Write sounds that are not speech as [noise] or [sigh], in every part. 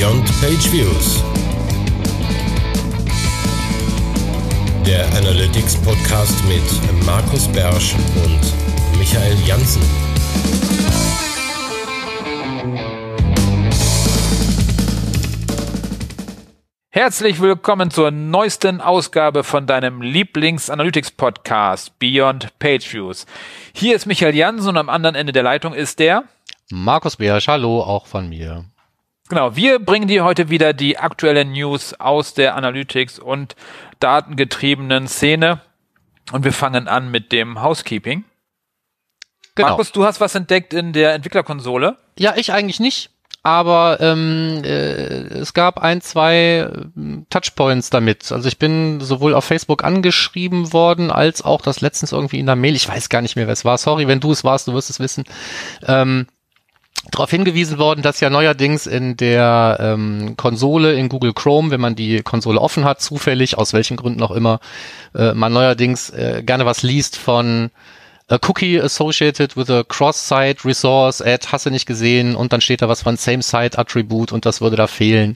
Beyond Page Views. Der Analytics Podcast mit Markus Bersch und Michael Janssen. Herzlich willkommen zur neuesten Ausgabe von deinem Lieblings-Analytics-Podcast Beyond Page Views. Hier ist Michael Jansen und am anderen Ende der Leitung ist der Markus Beersch, hallo, auch von mir. Genau, wir bringen dir heute wieder die aktuellen News aus der Analytics und datengetriebenen Szene und wir fangen an mit dem Housekeeping. Genau. Markus, du hast was entdeckt in der Entwicklerkonsole? Ja, ich eigentlich nicht aber ähm, äh, es gab ein, zwei äh, Touchpoints damit. Also ich bin sowohl auf Facebook angeschrieben worden, als auch das letztens irgendwie in der Mail, ich weiß gar nicht mehr, wer es war, sorry, wenn du es warst, du wirst es wissen, ähm, darauf hingewiesen worden, dass ja neuerdings in der ähm, Konsole in Google Chrome, wenn man die Konsole offen hat, zufällig, aus welchen Gründen auch immer, äh, man neuerdings äh, gerne was liest von a cookie associated with a cross-site resource add, hast du nicht gesehen und dann steht da was von same-site attribute und das würde da fehlen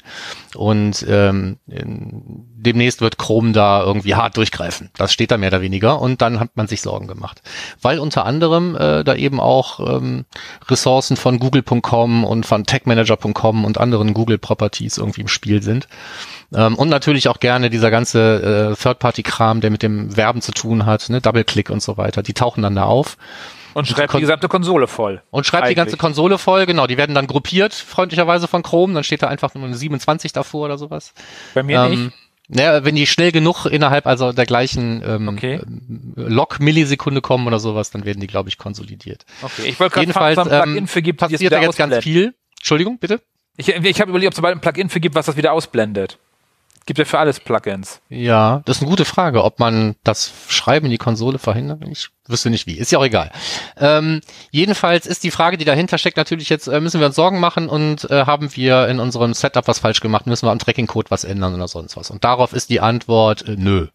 und ähm, demnächst wird Chrome da irgendwie hart durchgreifen. Das steht da mehr oder weniger und dann hat man sich Sorgen gemacht, weil unter anderem äh, da eben auch ähm, Ressourcen von Google.com und von TechManager.com und anderen Google Properties irgendwie im Spiel sind. Ähm, und natürlich auch gerne dieser ganze äh, Third-Party-Kram, der mit dem Werben zu tun hat, ne, Double-Click und so weiter. Die tauchen dann da auf. Und schreibt die gesamte Konsole voll. Und schreibt eigentlich. die ganze Konsole voll, genau. Die werden dann gruppiert, freundlicherweise von Chrome. Dann steht da einfach nur eine 27 davor oder sowas. Bei mir ähm, nicht. Naja, wenn die schnell genug innerhalb also der gleichen ähm, okay. Log-Millisekunde kommen oder sowas, dann werden die, glaube ich, konsolidiert. Okay, ich wollte gerade fragen, ob es ein Plugin ähm, für gibt, passiert da jetzt ganz viel. Entschuldigung, bitte? Ich, ich habe überlegt, ob es bald ein Plugin für gibt, was das wieder ausblendet. Gibt ja für alles Plugins. Ja, das ist eine gute Frage, ob man das Schreiben in die Konsole verhindert. Ich wüsste nicht wie. Ist ja auch egal. Ähm, jedenfalls ist die Frage, die dahinter steckt, natürlich jetzt, äh, müssen wir uns Sorgen machen und äh, haben wir in unserem Setup was falsch gemacht, müssen wir am Tracking-Code was ändern oder sonst was. Und darauf ist die Antwort äh, nö.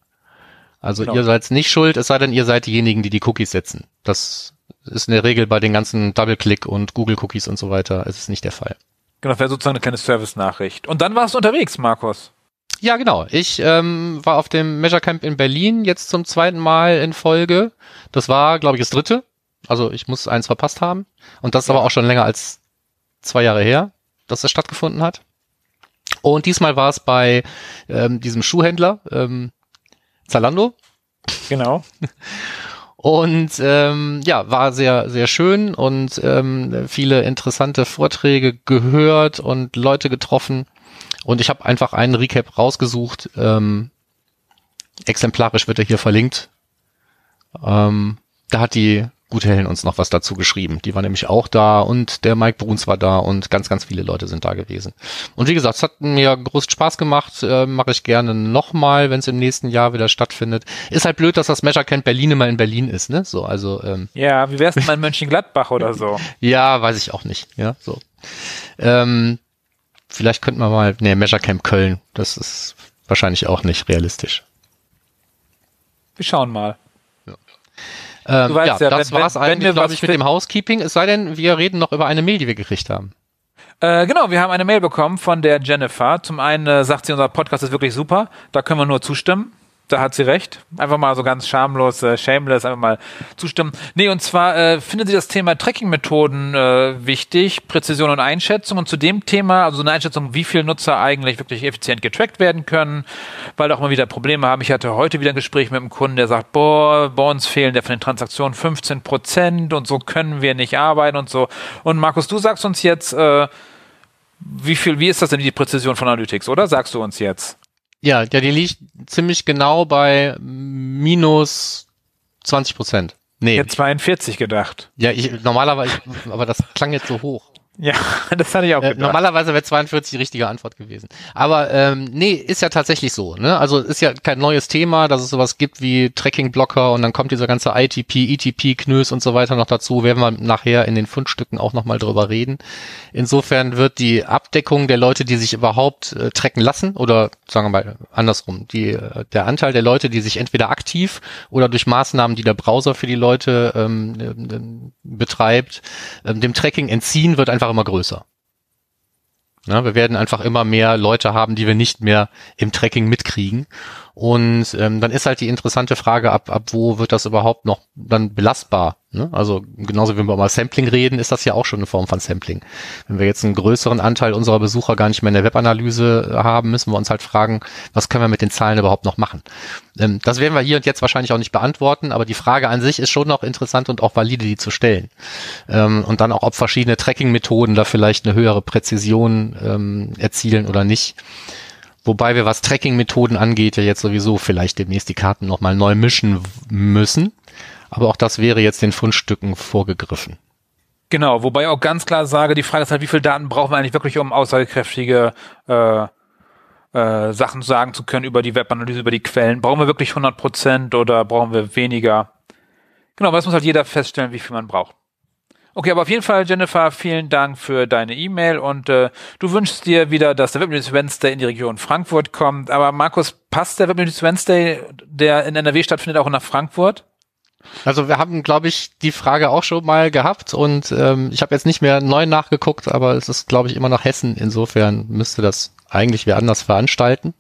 Also genau. ihr seid nicht schuld, es sei denn, ihr seid diejenigen, die die Cookies setzen. Das ist in der Regel bei den ganzen Double-Click und Google-Cookies und so weiter, ist es nicht der Fall. Genau, wäre sozusagen eine kleine Service-Nachricht. Und dann warst du unterwegs, Markus. Ja, genau. Ich ähm, war auf dem Measure Camp in Berlin jetzt zum zweiten Mal in Folge. Das war, glaube ich, das dritte. Also ich muss eins verpasst haben. Und das ist aber auch schon länger als zwei Jahre her, dass das stattgefunden hat. Und diesmal war es bei ähm, diesem Schuhhändler ähm, Zalando. Genau. [laughs] Und ähm, ja, war sehr, sehr schön und ähm, viele interessante Vorträge gehört und Leute getroffen. Und ich habe einfach einen Recap rausgesucht. Ähm, exemplarisch wird er hier verlinkt. Ähm, da hat die gute Helen uns noch was dazu geschrieben. Die war nämlich auch da und der Mike Bruns war da und ganz, ganz viele Leute sind da gewesen. Und wie gesagt, es hat mir großen Spaß gemacht, äh, mache ich gerne nochmal, wenn es im nächsten Jahr wieder stattfindet. Ist halt blöd, dass das Measure Camp Berlin immer in Berlin ist, ne? So, also ähm, Ja, wie wär's denn mal in Mönchengladbach oder so? [laughs] ja, weiß ich auch nicht, ja, so. Ähm, vielleicht könnten wir mal, nee, Measure Camp Köln, das ist wahrscheinlich auch nicht realistisch. Wir schauen mal. Ja, ähm, ja, ja das wenn, war's wenn, eigentlich, glaube ich, mit dem Housekeeping. Es sei denn, wir reden noch über eine Mail, die wir gekriegt haben. Äh, genau, wir haben eine Mail bekommen von der Jennifer. Zum einen äh, sagt sie, unser Podcast ist wirklich super. Da können wir nur zustimmen da hat sie recht. Einfach mal so ganz schamlos, äh, shameless, einfach mal zustimmen. Nee, und zwar äh, findet sie das Thema Tracking-Methoden äh, wichtig, Präzision und Einschätzung. Und zu dem Thema, also so eine Einschätzung, wie viele Nutzer eigentlich wirklich effizient getrackt werden können, weil auch immer wieder Probleme haben. Ich hatte heute wieder ein Gespräch mit einem Kunden, der sagt, boah, bei uns fehlen der von den Transaktionen 15 Prozent und so können wir nicht arbeiten und so. Und Markus, du sagst uns jetzt, äh, wie viel, wie ist das denn die Präzision von Analytics, oder? Sagst du uns jetzt? Ja, ja, die liegt ziemlich genau bei minus 20 Prozent. Nee. Ich hätte 42 gedacht. Ja, ich, normalerweise, aber das klang jetzt so hoch. Ja, [laughs] das hatte ich auch äh, Normalerweise wäre 42 die richtige Antwort gewesen. Aber ähm, nee, ist ja tatsächlich so. Ne? Also ist ja kein neues Thema, dass es sowas gibt wie Tracking-Blocker und dann kommt dieser ganze ITP, ETP-Knös und so weiter noch dazu. Werden wir nachher in den Fundstücken auch nochmal drüber reden. Insofern wird die Abdeckung der Leute, die sich überhaupt äh, tracken lassen, oder sagen wir mal andersrum, die, äh, der Anteil der Leute, die sich entweder aktiv oder durch Maßnahmen, die der Browser für die Leute ähm, äh, betreibt, ähm, dem Tracking entziehen, wird einfach immer größer. Ja, wir werden einfach immer mehr Leute haben, die wir nicht mehr im Tracking mitkriegen. Und ähm, dann ist halt die interessante Frage, ab, ab wo wird das überhaupt noch dann belastbar? Ne? Also genauso wie wir mal Sampling reden, ist das ja auch schon eine Form von Sampling. Wenn wir jetzt einen größeren Anteil unserer Besucher gar nicht mehr in der Webanalyse haben, müssen wir uns halt fragen, was können wir mit den Zahlen überhaupt noch machen? Ähm, das werden wir hier und jetzt wahrscheinlich auch nicht beantworten, aber die Frage an sich ist schon noch interessant und auch valide, die zu stellen. Ähm, und dann auch, ob verschiedene Tracking-Methoden da vielleicht eine höhere Präzision ähm, erzielen oder nicht. Wobei wir, was Tracking-Methoden angeht, ja jetzt sowieso vielleicht demnächst die Karten nochmal neu mischen müssen. Aber auch das wäre jetzt den Fundstücken vorgegriffen. Genau, wobei ich auch ganz klar sage, die Frage ist halt, wie viel Daten brauchen wir eigentlich wirklich, um aussagekräftige äh, äh, Sachen sagen zu können über die Webanalyse, über die Quellen. Brauchen wir wirklich 100 Prozent oder brauchen wir weniger? Genau, aber das muss halt jeder feststellen, wie viel man braucht. Okay, aber auf jeden Fall, Jennifer, vielen Dank für deine E-Mail und äh, du wünschst dir wieder, dass der Webnews Wednesday in die Region Frankfurt kommt. Aber Markus, passt der Webnews Wednesday, der in NRW stattfindet, auch nach Frankfurt? Also wir haben, glaube ich, die Frage auch schon mal gehabt und ähm, ich habe jetzt nicht mehr neu nachgeguckt, aber es ist, glaube ich, immer noch Hessen. Insofern müsste das eigentlich wer anders veranstalten.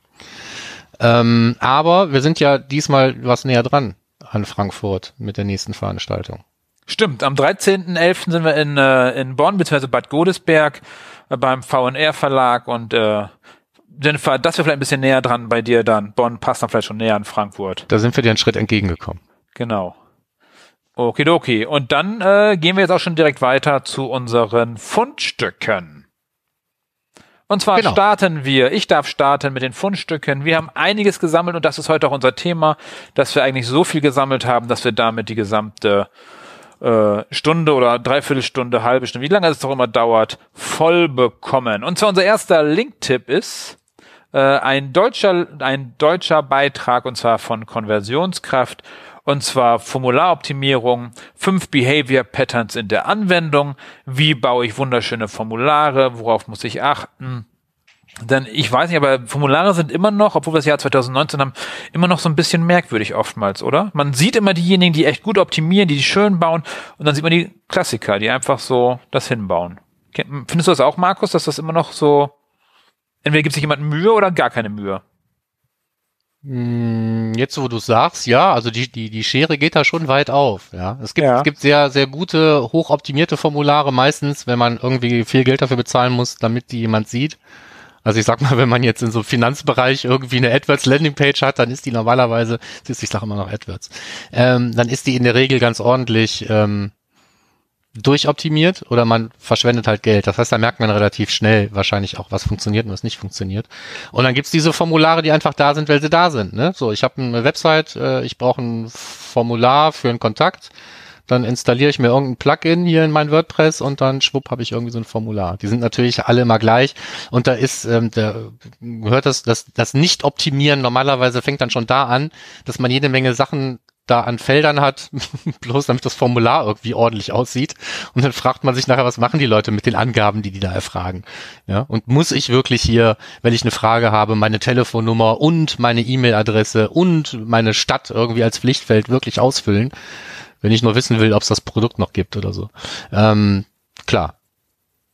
Ähm, aber wir sind ja diesmal was näher dran an Frankfurt mit der nächsten Veranstaltung. Stimmt, am 13.11. sind wir in, äh, in Bonn bzw. Bad Godesberg äh, beim VNR Verlag und äh, Jennifer, das wäre vielleicht ein bisschen näher dran bei dir dann. Bonn passt dann vielleicht schon näher an Frankfurt. Da sind wir dir einen Schritt entgegengekommen. Genau. Okidoki. Und dann äh, gehen wir jetzt auch schon direkt weiter zu unseren Fundstücken. Und zwar genau. starten wir, ich darf starten mit den Fundstücken. Wir haben einiges gesammelt und das ist heute auch unser Thema, dass wir eigentlich so viel gesammelt haben, dass wir damit die gesamte äh, Stunde oder Dreiviertelstunde, halbe Stunde, wie lange es doch immer dauert, voll bekommen. Und zwar unser erster Link-Tipp ist äh, ein deutscher, ein deutscher Beitrag und zwar von Konversionskraft und zwar Formularoptimierung, fünf Behavior Patterns in der Anwendung, wie baue ich wunderschöne Formulare, worauf muss ich achten, denn ich weiß nicht, aber Formulare sind immer noch, obwohl wir das Jahr 2019 haben, immer noch so ein bisschen merkwürdig oftmals, oder? Man sieht immer diejenigen, die echt gut optimieren, die die schön bauen, und dann sieht man die Klassiker, die einfach so das hinbauen. Findest du das auch, Markus, dass das immer noch so, entweder gibt sich jemand Mühe oder gar keine Mühe? Hm, jetzt, wo du sagst, ja, also die, die, die Schere geht da schon weit auf, ja. Es gibt, ja. es gibt sehr, sehr gute, hochoptimierte Formulare meistens, wenn man irgendwie viel Geld dafür bezahlen muss, damit die jemand sieht. Also ich sag mal, wenn man jetzt in so einem Finanzbereich irgendwie eine AdWords Landingpage hat, dann ist die normalerweise, siehst ich sag immer noch AdWords, ähm, dann ist die in der Regel ganz ordentlich ähm, durchoptimiert oder man verschwendet halt Geld. Das heißt, da merkt man relativ schnell wahrscheinlich auch, was funktioniert und was nicht funktioniert. Und dann gibt's diese Formulare, die einfach da sind, weil sie da sind. Ne? So, ich habe eine Website, äh, ich brauche ein Formular für einen Kontakt dann installiere ich mir irgendein Plugin hier in mein WordPress und dann schwupp habe ich irgendwie so ein Formular. Die sind natürlich alle immer gleich und da ist, ähm, da gehört das, das, das Nicht-Optimieren normalerweise fängt dann schon da an, dass man jede Menge Sachen da an Feldern hat, [laughs] bloß damit das Formular irgendwie ordentlich aussieht. Und dann fragt man sich nachher, was machen die Leute mit den Angaben, die die da erfragen? Ja, und muss ich wirklich hier, wenn ich eine Frage habe, meine Telefonnummer und meine E-Mail-Adresse und meine Stadt irgendwie als Pflichtfeld wirklich ausfüllen? wenn ich nur wissen will, ob es das Produkt noch gibt oder so. Ähm, klar.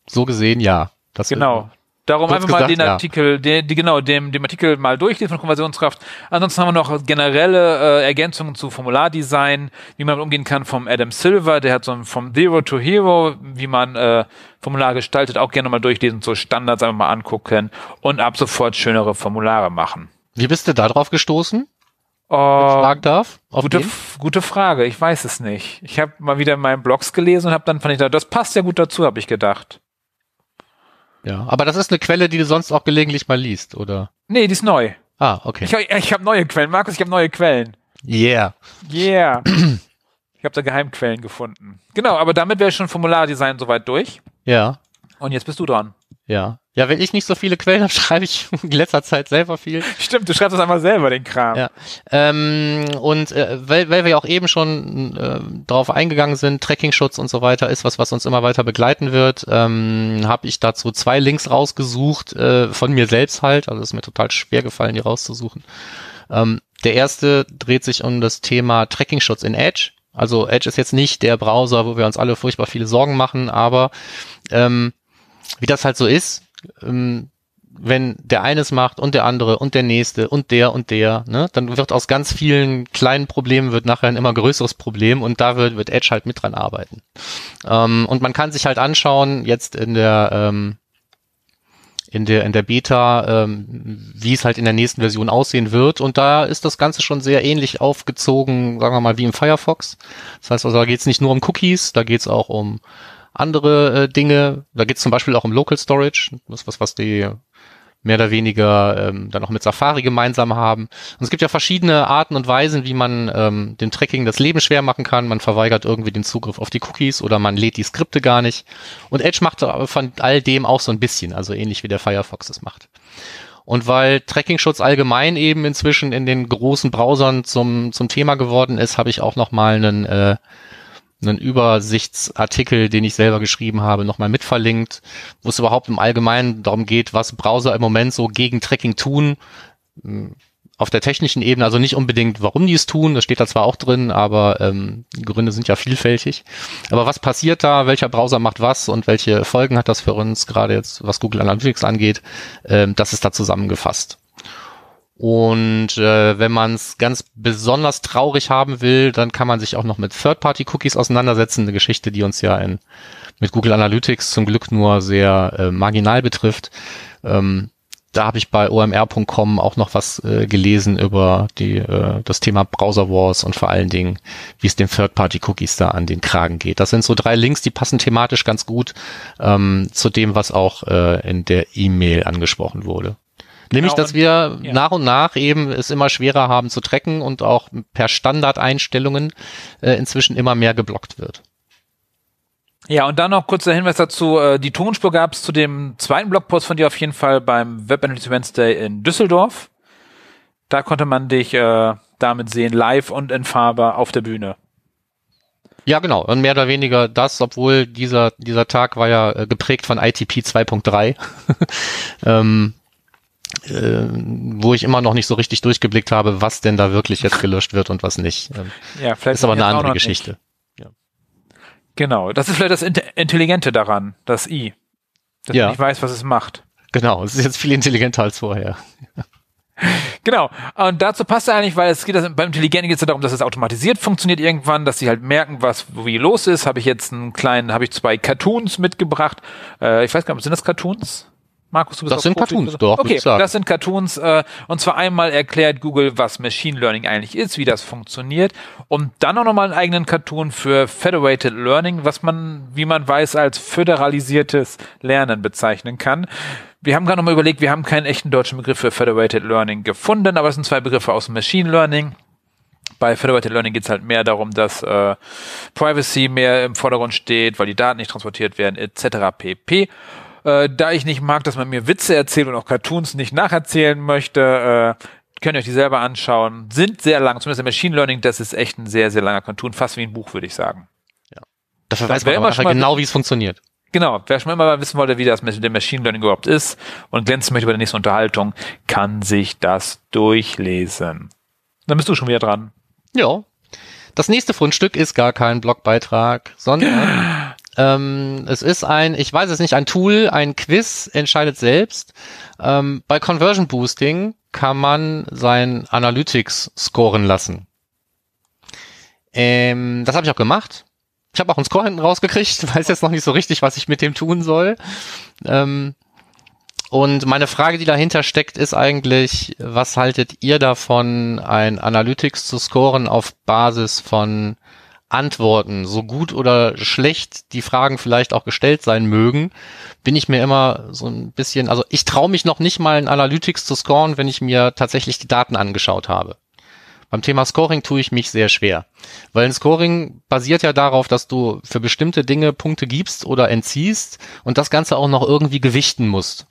So gesehen, ja. Das genau. Darum einfach gesagt, mal den Artikel, ja. den, die, genau, dem, dem Artikel mal durchlesen von Konversionskraft. Ansonsten haben wir noch generelle äh, Ergänzungen zu Formulardesign, wie man umgehen kann vom Adam Silver, der hat so ein vom Zero to Hero, wie man äh, Formular gestaltet, auch gerne mal durchlesen, so Standards einfach mal angucken und ab sofort schönere Formulare machen. Wie bist du da drauf gestoßen? Uh, fragen darf? Gute, gute Frage, ich weiß es nicht. Ich habe mal wieder in meinen Blogs gelesen und habe dann fand ich da, das passt ja gut dazu, habe ich gedacht. Ja, aber das ist eine Quelle, die du sonst auch gelegentlich mal liest, oder? Nee, die ist neu. Ah, okay. Ich, ich habe neue Quellen, Markus, ich habe neue Quellen. Yeah. Yeah. [clears throat] ich habe da Geheimquellen gefunden. Genau, aber damit wäre schon Formulardesign soweit durch. Ja. Und jetzt bist du dran. Ja. Ja, wenn ich nicht so viele Quellen habe, [laughs] schreibe ich in letzter Zeit selber viel. Stimmt, du schreibst das einmal selber, den Kram. Ja. Ähm, und äh, weil, weil wir ja auch eben schon äh, darauf eingegangen sind, Trackingschutz und so weiter ist was, was uns immer weiter begleiten wird, ähm, habe ich dazu zwei Links rausgesucht, äh, von mir selbst halt. Also es ist mir total schwer gefallen, die rauszusuchen. Ähm, der erste dreht sich um das Thema Trackingschutz in Edge. Also Edge ist jetzt nicht der Browser, wo wir uns alle furchtbar viele Sorgen machen, aber ähm, wie das halt so ist, ähm, wenn der eines macht und der andere und der nächste und der und der, ne, dann wird aus ganz vielen kleinen Problemen wird nachher ein immer größeres Problem und da wird, wird Edge halt mit dran arbeiten. Ähm, und man kann sich halt anschauen, jetzt in der ähm, in der in der Beta, ähm, wie es halt in der nächsten Version aussehen wird. Und da ist das Ganze schon sehr ähnlich aufgezogen, sagen wir mal, wie im Firefox. Das heißt also, da geht es nicht nur um Cookies, da geht es auch um andere äh, Dinge. Da geht es zum Beispiel auch um Local Storage, das ist was, was die mehr oder weniger ähm, dann auch mit Safari gemeinsam haben. Und es gibt ja verschiedene Arten und Weisen, wie man ähm, dem Tracking das Leben schwer machen kann. Man verweigert irgendwie den Zugriff auf die Cookies oder man lädt die Skripte gar nicht. Und Edge macht von all dem auch so ein bisschen, also ähnlich wie der Firefox es macht. Und weil Tracking-Schutz allgemein eben inzwischen in den großen Browsern zum, zum Thema geworden ist, habe ich auch noch mal einen äh, einen Übersichtsartikel, den ich selber geschrieben habe, nochmal mitverlinkt, wo es überhaupt im Allgemeinen darum geht, was Browser im Moment so gegen Tracking tun. Hm, auf der technischen Ebene, also nicht unbedingt, warum die es tun, das steht da zwar auch drin, aber ähm, die Gründe sind ja vielfältig. Aber was passiert da, welcher Browser macht was und welche Folgen hat das für uns, gerade jetzt was Google Analytics angeht, ähm, das ist da zusammengefasst. Und äh, wenn man es ganz besonders traurig haben will, dann kann man sich auch noch mit Third-Party-Cookies auseinandersetzen. Eine Geschichte, die uns ja in, mit Google Analytics zum Glück nur sehr äh, marginal betrifft. Ähm, da habe ich bei omr.com auch noch was äh, gelesen über die, äh, das Thema Browser Wars und vor allen Dingen, wie es den Third-Party-Cookies da an den Kragen geht. Das sind so drei Links, die passen thematisch ganz gut ähm, zu dem, was auch äh, in der E-Mail angesprochen wurde. Nämlich, genau, dass wir ja. nach und nach eben es immer schwerer haben zu tracken und auch per Standardeinstellungen äh, inzwischen immer mehr geblockt wird. Ja, und dann noch kurzer Hinweis dazu, äh, die Tonspur gab es zu dem zweiten Blogpost von dir auf jeden Fall beim Web Analytics Wednesday in Düsseldorf. Da konnte man dich äh, damit sehen, live und in Farbe auf der Bühne. Ja, genau. Und mehr oder weniger das, obwohl dieser, dieser Tag war ja äh, geprägt von ITP 2.3. [laughs] ähm, äh, wo ich immer noch nicht so richtig durchgeblickt habe, was denn da wirklich jetzt gelöscht wird und was nicht. Ähm, ja, vielleicht ist aber eine andere Geschichte. Ja. Genau, das ist vielleicht das Intelligente daran, das I. Dass ja. man nicht weiß, was es macht. Genau, es ist jetzt viel intelligenter als vorher. Genau. Und dazu passt er eigentlich, weil es geht das, beim Intelligenten geht es ja darum, dass es automatisiert funktioniert irgendwann, dass sie halt merken, was wie los ist. Habe ich jetzt einen kleinen, habe ich zwei Cartoons mitgebracht. Äh, ich weiß gar nicht, sind das Cartoons? Markus, du bist Das sind Profi. Cartoons, doch. Okay, das sind Cartoons. Äh, und zwar einmal erklärt Google, was Machine Learning eigentlich ist, wie das funktioniert. Und dann auch nochmal einen eigenen Cartoon für Federated Learning, was man, wie man weiß, als föderalisiertes Lernen bezeichnen kann. Wir haben gerade nochmal überlegt, wir haben keinen echten deutschen Begriff für Federated Learning gefunden, aber es sind zwei Begriffe aus Machine Learning. Bei Federated Learning geht es halt mehr darum, dass äh, Privacy mehr im Vordergrund steht, weil die Daten nicht transportiert werden, etc. pp. Äh, da ich nicht mag, dass man mir Witze erzählt und auch Cartoons nicht nacherzählen möchte, äh, könnt ihr euch die selber anschauen. Sind sehr lang, zumindest im Machine Learning, das ist echt ein sehr, sehr langer Cartoon, fast wie ein Buch, würde ich sagen. Ja. Dafür weiß man aber schon genau, wie es funktioniert. Genau, wer schon immer mal wissen wollte, wie das mit dem Machine Learning überhaupt ist und glänzen möchte über die nächste Unterhaltung, kann sich das durchlesen. Dann bist du schon wieder dran. Ja. Das nächste Fundstück ist gar kein Blogbeitrag, sondern [gasps] Ähm, es ist ein, ich weiß es nicht, ein Tool, ein Quiz, entscheidet selbst. Ähm, bei Conversion Boosting kann man sein Analytics scoren lassen. Ähm, das habe ich auch gemacht. Ich habe auch einen Score hinten rausgekriegt, [laughs] weiß jetzt noch nicht so richtig, was ich mit dem tun soll. Ähm, und meine Frage, die dahinter steckt, ist eigentlich, was haltet ihr davon, ein Analytics zu scoren auf Basis von Antworten, so gut oder schlecht die Fragen vielleicht auch gestellt sein mögen, bin ich mir immer so ein bisschen, also ich traue mich noch nicht mal in Analytics zu scoren, wenn ich mir tatsächlich die Daten angeschaut habe. Beim Thema Scoring tue ich mich sehr schwer, weil ein Scoring basiert ja darauf, dass du für bestimmte Dinge Punkte gibst oder entziehst und das Ganze auch noch irgendwie gewichten musst.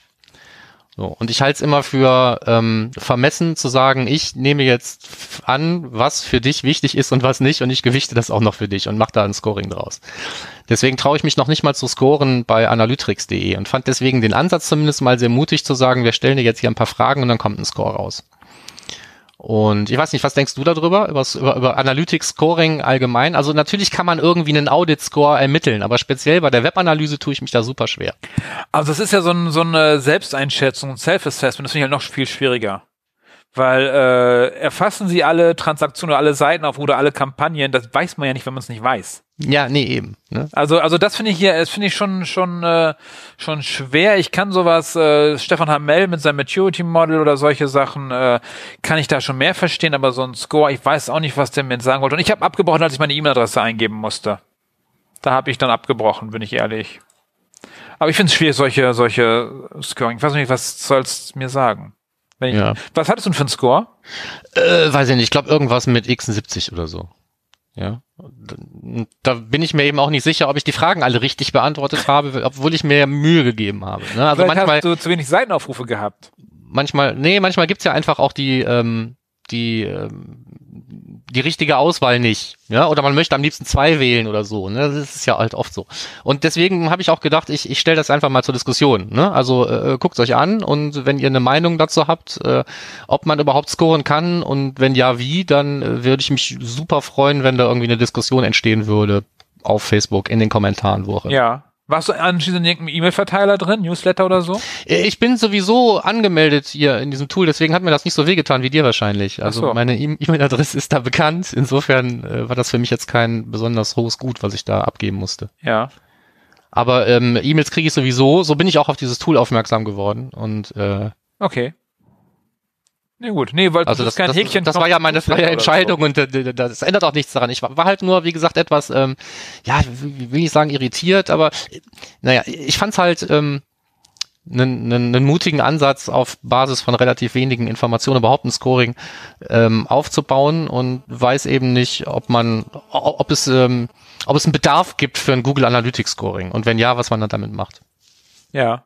So, und ich halte es immer für ähm, vermessen zu sagen, ich nehme jetzt an, was für dich wichtig ist und was nicht und ich gewichte das auch noch für dich und mache da ein Scoring draus. Deswegen traue ich mich noch nicht mal zu scoren bei analytrix.de und fand deswegen den Ansatz zumindest mal sehr mutig zu sagen, wir stellen dir jetzt hier ein paar Fragen und dann kommt ein Score raus. Und ich weiß nicht, was denkst du darüber, übers, über, über Analytics Scoring allgemein? Also natürlich kann man irgendwie einen Audit-Score ermitteln, aber speziell bei der Webanalyse tue ich mich da super schwer. Also es ist ja so, ein, so eine Selbsteinschätzung, Self-Assessment, das finde ich halt noch viel schwieriger. Weil äh, erfassen sie alle Transaktionen oder alle Seiten auf oder alle Kampagnen, das weiß man ja nicht, wenn man es nicht weiß. Ja, nee, eben. Ne? Also, also das finde ich hier, das finde ich schon, schon, äh, schon schwer. Ich kann sowas, äh, Stefan Hamel mit seinem Maturity Model oder solche Sachen, äh, kann ich da schon mehr verstehen, aber so ein Score, ich weiß auch nicht, was der mir sagen wollte. Und ich habe abgebrochen, als ich meine E-Mail-Adresse eingeben musste. Da habe ich dann abgebrochen, bin ich ehrlich. Aber ich finde es schwierig, solche, solche Scoring. Ich weiß nicht, was sollst du mir sagen? Ich, Ja. Was hattest du denn für einen Score? Äh, weiß ich nicht, ich glaube irgendwas mit x70 oder so. Ja. Da bin ich mir eben auch nicht sicher, ob ich die Fragen alle richtig beantwortet habe, obwohl ich mir Mühe gegeben habe. Ne? Also Vielleicht manchmal, hast du zu wenig Seitenaufrufe gehabt. manchmal, nee, manchmal gibt's ja einfach auch die, ähm, die, ähm, die richtige Auswahl nicht. Ja, oder man möchte am liebsten zwei wählen oder so. Ne? Das ist ja halt oft so. Und deswegen habe ich auch gedacht, ich, ich stelle das einfach mal zur Diskussion. Ne? Also äh, guckt euch an und wenn ihr eine Meinung dazu habt, äh, ob man überhaupt scoren kann und wenn ja, wie, dann äh, würde ich mich super freuen, wenn da irgendwie eine Diskussion entstehen würde auf Facebook in den Kommentaren, wo auch immer. Ja. Warst du anschließend in irgendeinem E-Mail-Verteiler drin, Newsletter oder so? Äh, Ich bin sowieso angemeldet hier in diesem Tool, deswegen hat mir das nicht so wehgetan wie dir wahrscheinlich. Also so. meine E- E-Mail-Adresse ist da bekannt. Insofern äh, war das für mich jetzt kein besonders hohes Gut, was ich da abgeben musste. Ja. Aber ähm, E-Mails kriege ich sowieso. So bin ich auch auf dieses Tool aufmerksam geworden. Und äh, Okay. Nee, gut. Nee, weil also das, kein das, Häkchen das war ja meine freie Entscheidung und äh, das ändert auch nichts daran. Ich war, halt nur, wie gesagt, etwas, ähm, ja, wie will ich sagen, irritiert, aber äh, naja, ich fand's halt ähm, einen, einen, einen mutigen Ansatz auf Basis von relativ wenigen Informationen überhaupt ein Scoring ähm, aufzubauen und weiß eben nicht, ob man, ob es, ähm, ob es einen Bedarf gibt für ein Google Analytics Scoring und wenn ja, was man dann damit macht. So. Ja.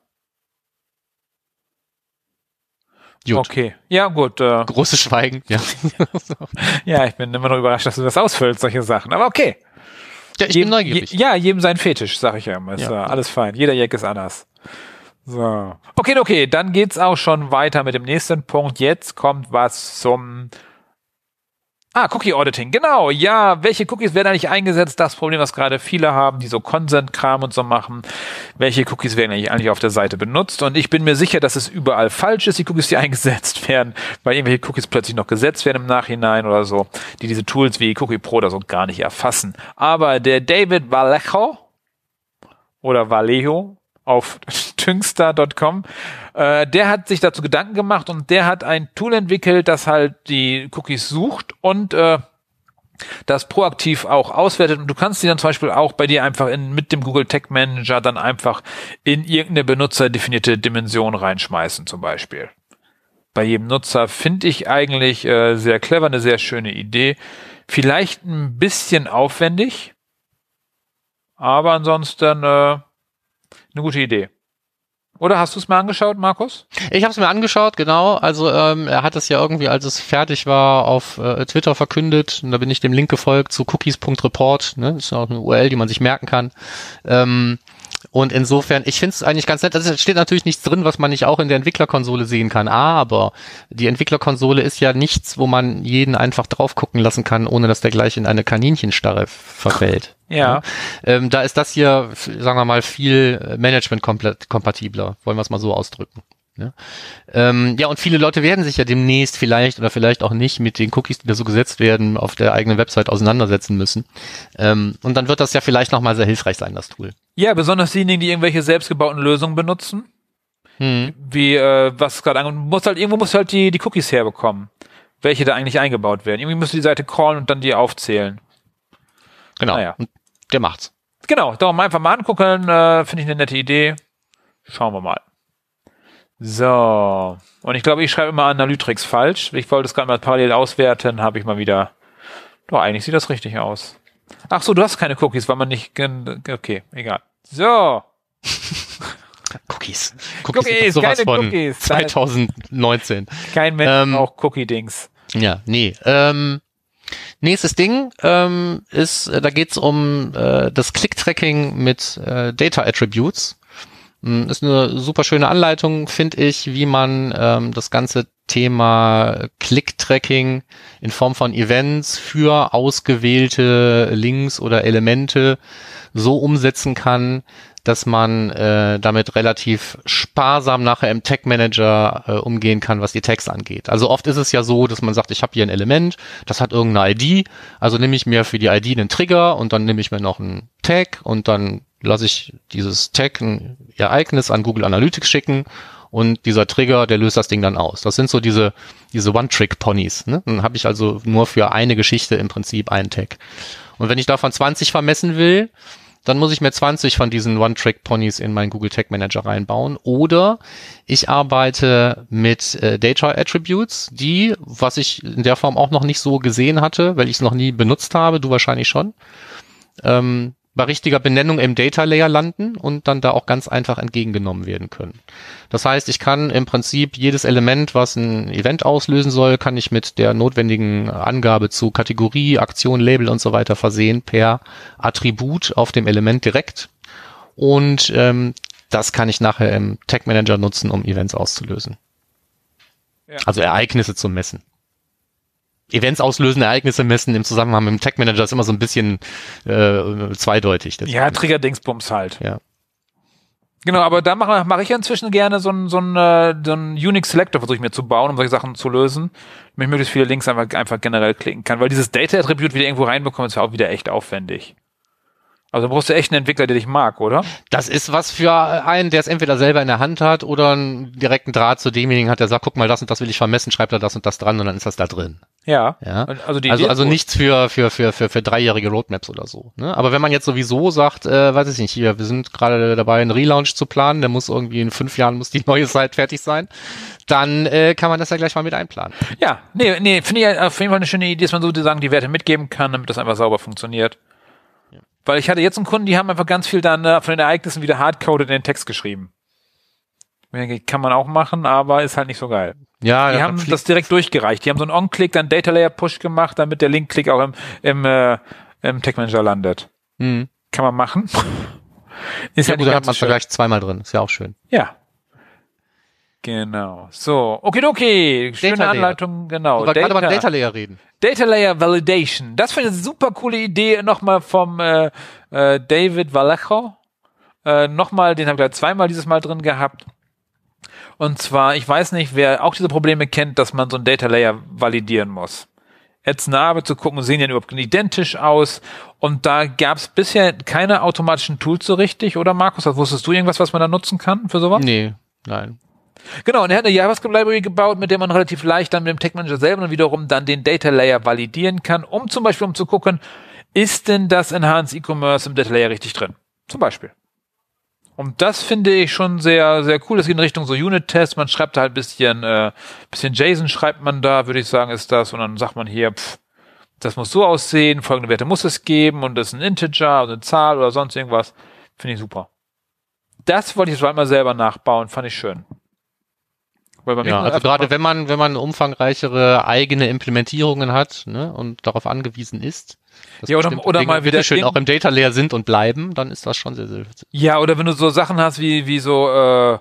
Gut. Okay. Ja, gut. Äh, Großes Schweigen. Ja, [laughs] ja, ich bin immer noch überrascht, dass du das ausfüllst, solche Sachen. Aber okay. ja ich Jedem- bin neugierig. Je, ja, jedem sein Fetisch, sag ich ja immer. Ist Ja. äh, alles fein. Jeder Jack ist anders. So. Okay, okay, dann geht's auch schon weiter mit dem nächsten Punkt. Jetzt kommt was zum Ah, Cookie Auditing, genau. Ja, welche Cookies werden eigentlich eingesetzt? Das Problem, was gerade viele haben, die so Consent-Kram und so machen. Welche Cookies werden eigentlich auf der Seite benutzt? Und ich bin mir sicher, dass es überall falsch ist, die Cookies, die [laughs] eingesetzt werden, weil irgendwelche Cookies plötzlich noch gesetzt werden im Nachhinein oder so, die diese Tools wie Cookie Pro oder so gar nicht erfassen. Aber der David Vallejo oder Vallejo auf tüngster.com, äh, der hat sich dazu Gedanken gemacht und der hat ein Tool entwickelt, das halt die Cookies sucht und äh, das proaktiv auch auswertet und du kannst die dann zum Beispiel auch bei dir einfach in, mit dem Google Tag Manager dann einfach in irgendeine benutzerdefinierte Dimension reinschmeißen zum Beispiel. Bei jedem Nutzer finde ich eigentlich äh, sehr clever, eine sehr schöne Idee. Vielleicht ein bisschen aufwendig, aber ansonsten äh, eine gute Idee. Oder hast du es mal angeschaut, Markus? Ich habe es mir angeschaut, genau. Also ähm, er hat es ja irgendwie, als es fertig war, auf äh, Twitter verkündet. Und da bin ich dem Link gefolgt zu cookies.report. Ne? Das ist auch eine URL, die man sich merken kann. Ähm, und insofern, ich finde es eigentlich ganz nett. Also es steht natürlich nichts drin, was man nicht auch in der Entwicklerkonsole sehen kann. Aber die Entwicklerkonsole ist ja nichts, wo man jeden einfach drauf gucken lassen kann, ohne dass der gleich in eine Kaninchensstarre verfällt. [laughs] Ja. Ähm, da ist das hier, sagen wir mal, viel Management-kompatibler, wollen wir es mal so ausdrücken. Ja. Ähm, ja, und viele Leute werden sich ja demnächst vielleicht oder vielleicht auch nicht mit den Cookies, die da so gesetzt werden, auf der eigenen Website auseinandersetzen müssen. Ähm, und dann wird das ja vielleicht nochmal sehr hilfreich sein, das Tool. Ja, besonders diejenigen, die irgendwelche selbstgebauten Lösungen benutzen. Hm. Wie, äh, was gerade ange- muss halt, irgendwo muss halt die, die Cookies herbekommen. Welche da eigentlich eingebaut werden. Irgendwie musst du die Seite callen und dann die aufzählen. Genau. Naja. Und der macht's. Genau, darum einfach mal angucken, äh, finde ich eine nette Idee. Schauen wir mal. So. Und ich glaube, ich schreibe immer Analytrix falsch. Ich wollte es gerade mal parallel auswerten, habe ich mal wieder. Doch, eigentlich sieht das richtig aus. Ach so, du hast keine Cookies, weil man nicht. Okay, egal. So. [laughs] Cookies. Cookies, sind sowas keine von Cookies. 2019. Kein Mensch Ähm, braucht Cookie-Dings. Ja, nee. Ähm, nächstes Ding ähm, ist, äh, da geht's um äh, das Click-Tracking mit äh, Data Attributes. Mm, Ist eine super schöne Anleitung, finde ich, wie man ähm, das Ganze Thema Click-Tracking in Form von Events für ausgewählte Links oder Elemente so umsetzen kann, dass man äh, damit relativ sparsam nachher im Tag Manager äh, umgehen kann, was die Tags angeht. Also oft ist es ja so, dass man sagt, ich habe hier ein Element, das hat irgendeine ID, also nehme ich mir für die ID einen Trigger und dann nehme ich mir noch einen Tag und dann lasse ich dieses Tag ein Ereignis an Google Analytics schicken und dieser Trigger, der löst das Ding dann aus. Das sind so diese, diese One-Trick-Ponys. Ne? Dann habe ich also nur für eine Geschichte im Prinzip einen Tag. Und wenn ich davon 20 vermessen will, dann muss ich mir 20 von diesen One-Trick-Ponys in meinen Google Tag Manager reinbauen. Oder ich arbeite mit äh, Data Attributes, die, was ich in der Form auch noch nicht so gesehen hatte, weil ich es noch nie benutzt habe, du wahrscheinlich schon, ähm, bei richtiger Benennung im Data Layer landen und dann da auch ganz einfach entgegengenommen werden können. Das heißt, ich kann im Prinzip jedes Element, was ein Event auslösen soll, kann ich mit der notwendigen Angabe zu Kategorie, Aktion, Label und so weiter versehen per Attribut auf dem Element direkt. Und ähm, das kann ich nachher im Tag Manager nutzen, um Events auszulösen. Ja. Also Ereignisse zu messen. Events auslösen, Ereignisse messen im Zusammenhang mit dem Tech Manager ist immer so ein bisschen äh, zweideutig. Ja, Trigger-Dingsbums halt. Ja. Genau, aber da mache mach ich inzwischen gerne so ein so ein, äh, so ein Unix Selector versuche ich mir zu bauen, um solche Sachen zu lösen, damit ich möglichst viele Links einfach, einfach generell klicken kann, weil dieses Data-Attribut wieder irgendwo reinbekommen ist ja auch wieder echt aufwendig. Also brauchst du echt einen Entwickler, der dich mag, oder? Das ist was für einen, der es entweder selber in der Hand hat oder einen direkten Draht zu demjenigen hat, der sagt, guck mal, das und das will ich vermessen, schreibt da das und das dran und dann ist das da drin. Ja. ja. Also, die also, also nichts für, für, für, für, für dreijährige Roadmaps oder so. Ne? Aber wenn man jetzt sowieso sagt, äh, weiß ich nicht, hier, wir sind gerade dabei, einen Relaunch zu planen, der muss irgendwie in fünf Jahren muss die neue Seite fertig sein, dann äh, kann man das ja gleich mal mit einplanen. Ja, nee, nee, finde ich auf jeden Fall eine schöne Idee, dass man sozusagen die Werte mitgeben kann, damit das einfach sauber funktioniert. Weil ich hatte jetzt einen Kunden, die haben einfach ganz viel dann äh, von den Ereignissen wieder hardcoded in den Text geschrieben. Kann man auch machen, aber ist halt nicht so geil. Ja, die haben das direkt durchgereicht. Die haben so einen On-Click, dann Data Layer Push gemacht, damit der Link-Click auch im, im, äh, im Tech Manager landet. Mhm. Kann man machen. [laughs] ist ja, ja gut, dann hat man es gleich zweimal drin. Ist ja auch schön. Ja. Genau. So, okay, okay. Schöne Data Anleitung, genau. Wir gerade über Data Layer reden. Data Layer Validation. Das finde ich eine super coole Idee nochmal vom äh, äh, David Vallejo. Äh, nochmal, den habe ich zweimal dieses Mal drin gehabt. Und zwar, ich weiß nicht, wer auch diese Probleme kennt, dass man so ein Data Layer validieren muss. Jetzt Narbe zu gucken, sehen ja überhaupt identisch aus. Und da gab es bisher keine automatischen Tools so richtig, oder Markus? Wusstest du irgendwas, was man da nutzen kann für sowas? Nee, nein. Genau, und er hat eine JavaScript Library gebaut, mit der man relativ leicht dann mit dem Tech Manager selber dann wiederum dann den Data Layer validieren kann, um zum Beispiel um zu gucken, ist denn das Enhanced E-Commerce im Data Layer richtig drin? Zum Beispiel. Und das finde ich schon sehr, sehr cool. Das geht in Richtung so Unit-Tests. Man schreibt da halt bisschen, äh, bisschen JSON schreibt man da, würde ich sagen, ist das. Und dann sagt man hier, pff, das muss so aussehen, folgende Werte muss es geben und das ist ein Integer oder eine Zahl oder sonst irgendwas. Finde ich super. Das wollte ich jetzt mal selber nachbauen, fand ich schön. Ja, also gerade wenn man, wenn man umfangreichere eigene Implementierungen hat ne, und darauf angewiesen ist, ja, oder, oder mal wieder schön auch im Data Layer sind und bleiben, dann ist das schon sehr, sehr Ja, oder wenn du so Sachen hast wie, wie so äh,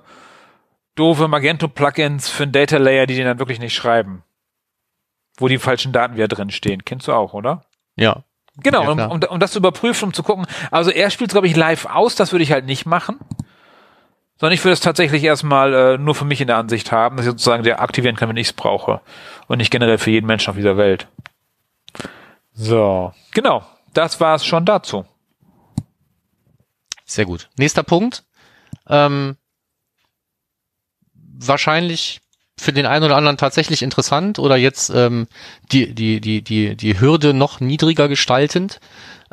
doofe Magento-Plugins für ein Data Layer, die den dann wirklich nicht schreiben. Wo die falschen Daten wieder drin stehen. Kennst du auch, oder? Ja. Genau, ja, um, um, um das zu überprüfen, um zu gucken. Also er spielt, glaube ich, live aus, das würde ich halt nicht machen. Sondern ich würde es tatsächlich erstmal äh, nur für mich in der Ansicht haben, dass ich sozusagen der aktivieren kann, wenn ich es brauche. Und nicht generell für jeden Menschen auf dieser Welt. So, genau. Das war es schon dazu. Sehr gut. Nächster Punkt. Ähm, wahrscheinlich für den einen oder anderen tatsächlich interessant oder jetzt ähm, die, die, die, die, die Hürde noch niedriger gestaltend.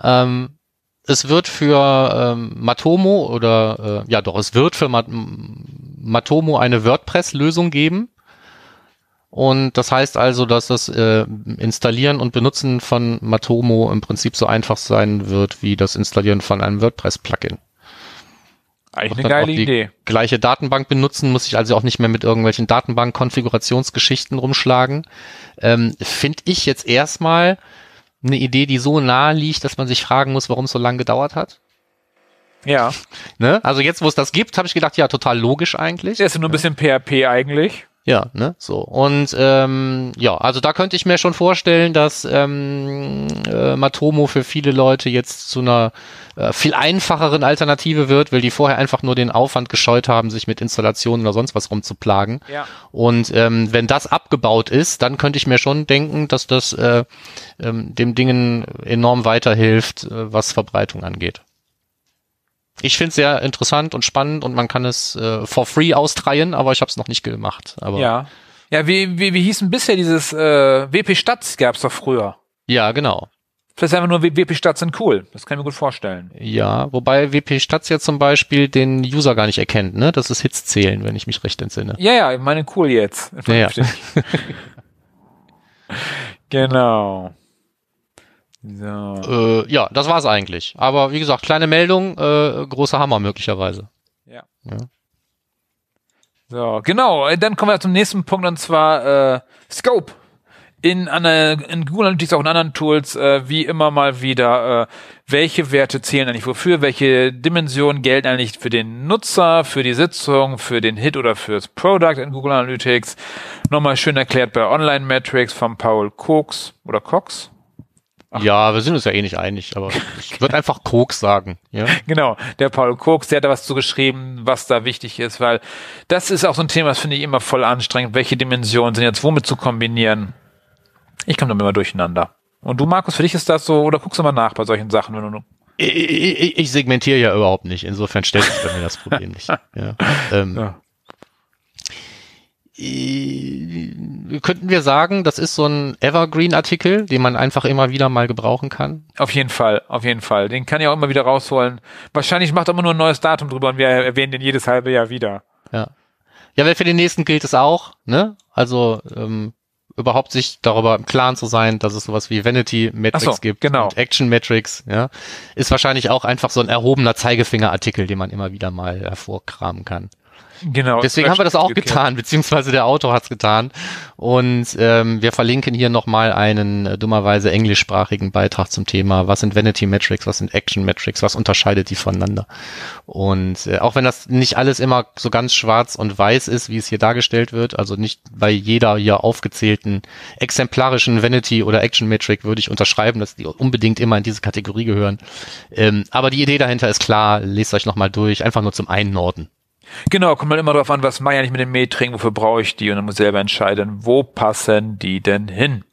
Ähm, es wird für ähm, Matomo oder äh, ja doch, es wird für Mat Matomo eine WordPress-Lösung geben, und das heißt also, dass das äh, Installieren und Benutzen von Matomo im Prinzip so einfach sein wird wie das Installieren von einem WordPress-Plugin. Eigentlich eine geile Idee. Gleiche Datenbank benutzen, muss ich also auch nicht mehr mit irgendwelchen Datenbank-Konfigurationsgeschichten rumschlagen. Ähm, Finde ich jetzt erstmal eine Idee, die so nahe liegt, dass man sich fragen muss, warum es so lange gedauert hat. Ja. Ne? Also jetzt, wo es das gibt, habe ich gedacht, ja, total logisch eigentlich. Das ist nur ein bisschen PHP eigentlich. Ja, ne, so. Und ähm, ja, also da könnte ich mir schon vorstellen, dass ähm, äh, Matomo für viele Leute jetzt zu einer äh, viel einfacheren Alternative wird, weil die vorher einfach nur den Aufwand gescheut haben, sich mit Installationen oder sonst was rumzuplagen. Ja. Und ähm, wenn das abgebaut ist, dann könnte ich mir schon denken, dass das äh, ähm, dem Dingen enorm weiterhilft, äh, was Verbreitung angeht. Ich finde es sehr interessant und spannend und man kann es äh, for free austreiben, aber ich habe es noch nicht gemacht. Aber Ja. Ja, wie, wie, wie hieß denn bisher dieses äh, WP Stadt gab's doch früher. ja, genau. Vielleicht einfach nur WP Stadt sind cool. Das kann ich mir gut vorstellen. Ja, wobei WP Stats ja zum Beispiel den User gar nicht erkennt, ne? Das ist Hits zählen, wenn ich mich recht entsinne. Ja, ja, ich meine cool jetzt. Ja, ja. [laughs] Genau. So. Äh, ja, das war's eigentlich. Aber wie gesagt, kleine Meldung, äh, großer Hammer möglicherweise. Ja. Ja. So, genau. äh, Dann kommen wir zum nächsten Punkt und zwar äh, Scope. In, einer, in Google Analytics auch in anderen Tools, äh, wie immer mal wieder, äh, welche Werte zählen eigentlich wofür, welche Dimensionen gelten eigentlich für den Nutzer, für die Sitzung, für den Hit oder fürs Product in Google Analytics. Nochmal schön erklärt bei Online Metrics von Paul Cox oder Cox. Ja, wir sind uns ja eh nicht einig, aber ich würde [laughs] einfach Koks sagen. Ja? Genau, der Paul Koks, der hat da was zugeschrieben, was da wichtig ist, weil das ist auch so ein Thema, das finde ich immer voll anstrengend. Welche Dimensionen sind jetzt womit zu kombinieren? Ich komme damit immer durcheinander. Und du, Markus, für dich ist das so, oder guckst du mal nach bei solchen Sachen, wenn du Ich, ich, ich segmentiere ja überhaupt nicht, insofern stellt sich bei mir das Problem nicht. [laughs] Ja. Ähm, Ja. Äh, Könnten wir sagen, das ist so ein Evergreen-Artikel, den man einfach immer wieder mal gebrauchen kann? Auf jeden Fall, auf jeden Fall. Den kann ich auch immer wieder rausholen. Wahrscheinlich macht er immer nur ein neues Datum drüber und wir erwähnen den jedes halbe Jahr wieder. Ja. Ja, weil für den nächsten gilt es auch, ne? Also ähm, überhaupt sich darüber im Klaren zu sein, dass es sowas wie Vanity Metrics so, gibt genau. und Action Metrics, ja, ist wahrscheinlich auch einfach so ein erhobener Zeigefingerartikel, den man immer wieder mal hervorkramen kann. Genau. Deswegen haben wir das auch getan, beziehungsweise der Autor hat's getan. Und ähm, wir verlinken hier nochmal einen äh, dummerweise englischsprachigen Beitrag zum Thema, was sind Vanity Metrics, was sind Action Metrics, was unterscheidet die voneinander. Und äh, auch wenn das nicht alles immer so ganz schwarz und weiß ist, wie es hier dargestellt wird, also nicht bei jeder hier aufgezählten exemplarischen Vanity oder Action Metric würde ich unterschreiben, dass die unbedingt immer in diese Kategorie gehören. Ähm, aber die Idee dahinter ist klar, lest euch nochmal durch, einfach nur zum Einnorden. Genau, kommt halt immer darauf an, was mache ich eigentlich mit den Metriken, wofür brauche ich die und dann muss ich selber entscheiden, wo passen die denn hin.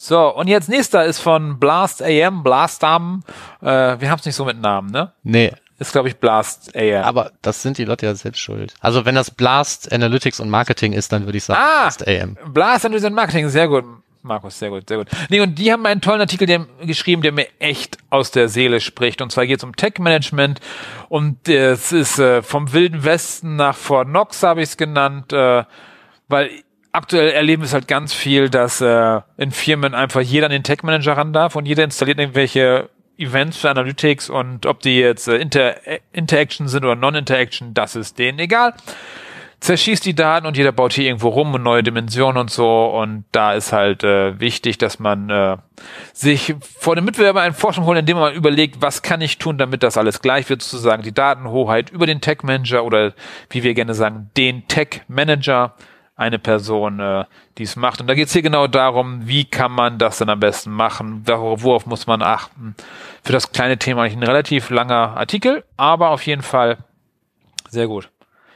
So, und jetzt nächster ist von Blast AM, Blast AM. Äh, wir haben es nicht so mit Namen, ne? Nee, Ist, glaube ich, Blast AM. Aber das sind die Leute ja selbst schuld. Also wenn das Blast Analytics und Marketing ist, dann würde ich sagen Ah! Blast AM. Blast Analyse und Marketing, sehr gut. Markus, sehr gut, sehr gut. Nee, und die haben einen tollen Artikel der, geschrieben, der mir echt aus der Seele spricht. Und zwar geht es um Tech-Management. Und es ist äh, vom Wilden Westen nach Fort Knox, habe ich es genannt, äh, weil aktuell erleben wir es halt ganz viel, dass äh, in Firmen einfach jeder an den Tech-Manager ran darf und jeder installiert irgendwelche Events für Analytics und ob die jetzt äh, Inter äh, Interaction sind oder Non-Interaction, das ist denen egal zerschießt die Daten und jeder baut hier irgendwo rum und neue Dimensionen und so. Und da ist halt äh, wichtig, dass man äh, sich vor dem Mitbewerber einen Forschung holt, indem man überlegt, was kann ich tun, damit das alles gleich wird, sozusagen die Datenhoheit über den Tech Manager oder wie wir gerne sagen, den Tech Manager, eine Person, äh, die es macht. Und da geht es hier genau darum, wie kann man das dann am besten machen, worauf muss man achten. Für das kleine Thema eigentlich ein relativ langer Artikel, aber auf jeden Fall sehr gut.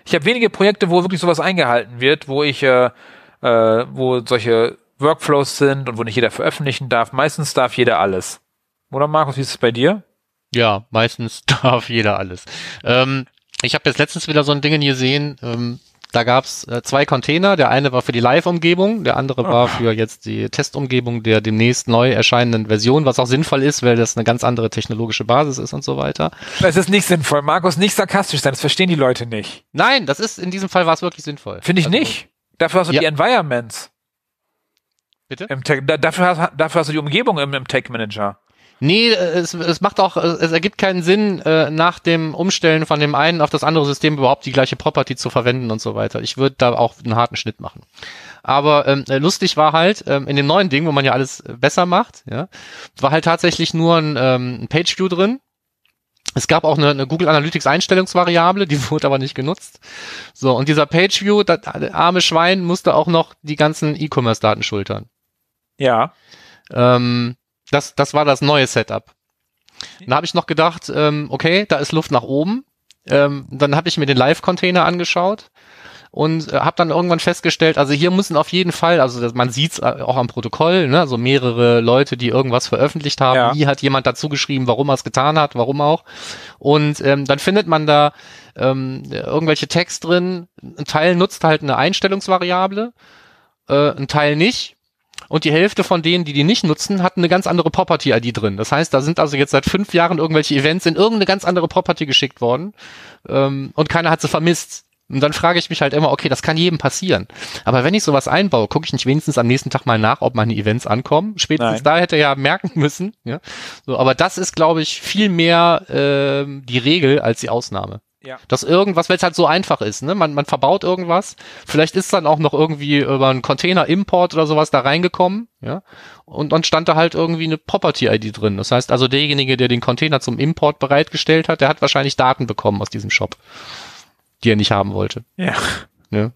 Ich habe wenige Projekte, wo wirklich sowas eingehalten wird, wo ich, äh, äh, wo solche Workflows sind und wo nicht jeder veröffentlichen darf. Meistens darf jeder alles. Oder Markus, wie ist es bei dir? Ja, meistens [laughs] darf jeder alles. Ähm, ich habe jetzt letztens wieder so ein Ding gesehen, ähm, da gab's äh, zwei Container. Der eine war für die Live-Umgebung, der andere war für jetzt die Testumgebung der demnächst neu erscheinenden Version, was auch sinnvoll ist, weil das eine ganz andere technologische Basis ist und so weiter. Das ist nicht sinnvoll. Markus, nicht sarkastisch sein, das verstehen die Leute nicht. Nein, das ist in diesem Fall war es wirklich sinnvoll. Finde ich Also, nicht. Dafür hast du Ja. die Environments. Bitte? Im Tech, da, dafür, hast, dafür hast du die Umgebung im, im Tech Manager. Nee, äh, es, es macht auch, äh, es ergibt keinen Sinn, äh, nach dem Umstellen von dem einen auf das andere System überhaupt die gleiche Property zu verwenden und so weiter. Ich würde da auch einen harten Schnitt machen. Aber ähm, äh, lustig war halt, ähm, in dem neuen Ding, wo man ja alles besser macht, ja, war halt tatsächlich nur ein, ähm, ein Page-View drin. Es gab auch eine, eine Google Analytics Einstellungsvariable, die [laughs] wurde aber nicht genutzt. So, und dieser PageView, das arme Schwein, musste auch noch die ganzen E-Commerce-Daten schultern. Ja. Ähm, das, das war das neue Setup. Dann habe ich noch gedacht, ähm, okay, da ist Luft nach oben. Ähm, dann habe ich mir den Live-Container angeschaut und äh, habe dann irgendwann festgestellt, also hier müssen auf jeden Fall, also das, man sieht es äh, auch am Protokoll, ne, also mehrere Leute, die irgendwas veröffentlicht haben, Ja. nie hat jemand dazu geschrieben, warum er es getan hat, warum auch. Und ähm, dann findet man da ähm, irgendwelche Text drin. Ein Teil nutzt halt eine Einstellungsvariable, äh, ein Teil nicht. Und die Hälfte von denen, die die nicht nutzen, hatten eine ganz andere Property-ID drin. Das heißt, da sind also jetzt seit fünf Jahren irgendwelche Events in irgendeine ganz andere Property geschickt worden ähm, und keiner hat sie vermisst. Und dann frage ich mich halt immer, okay, das kann jedem passieren. Aber wenn ich sowas einbaue, gucke ich nicht wenigstens am nächsten Tag mal nach, ob meine Events ankommen. Spätestens Nein. da hätte er ja merken müssen. Ja? So, aber das ist, glaube ich, viel mehr ähm, die Regel als die Ausnahme. Ja. Dass irgendwas, weil es halt so einfach ist, ne? Man, man verbaut irgendwas, vielleicht ist dann auch noch irgendwie über einen Container-Import oder sowas da reingekommen, ja. Und dann stand da halt irgendwie eine Property-ID drin. Das heißt also, derjenige, der den Container zum Import bereitgestellt hat, der hat wahrscheinlich Daten bekommen aus diesem Shop, die er nicht haben wollte. Ja. Ne?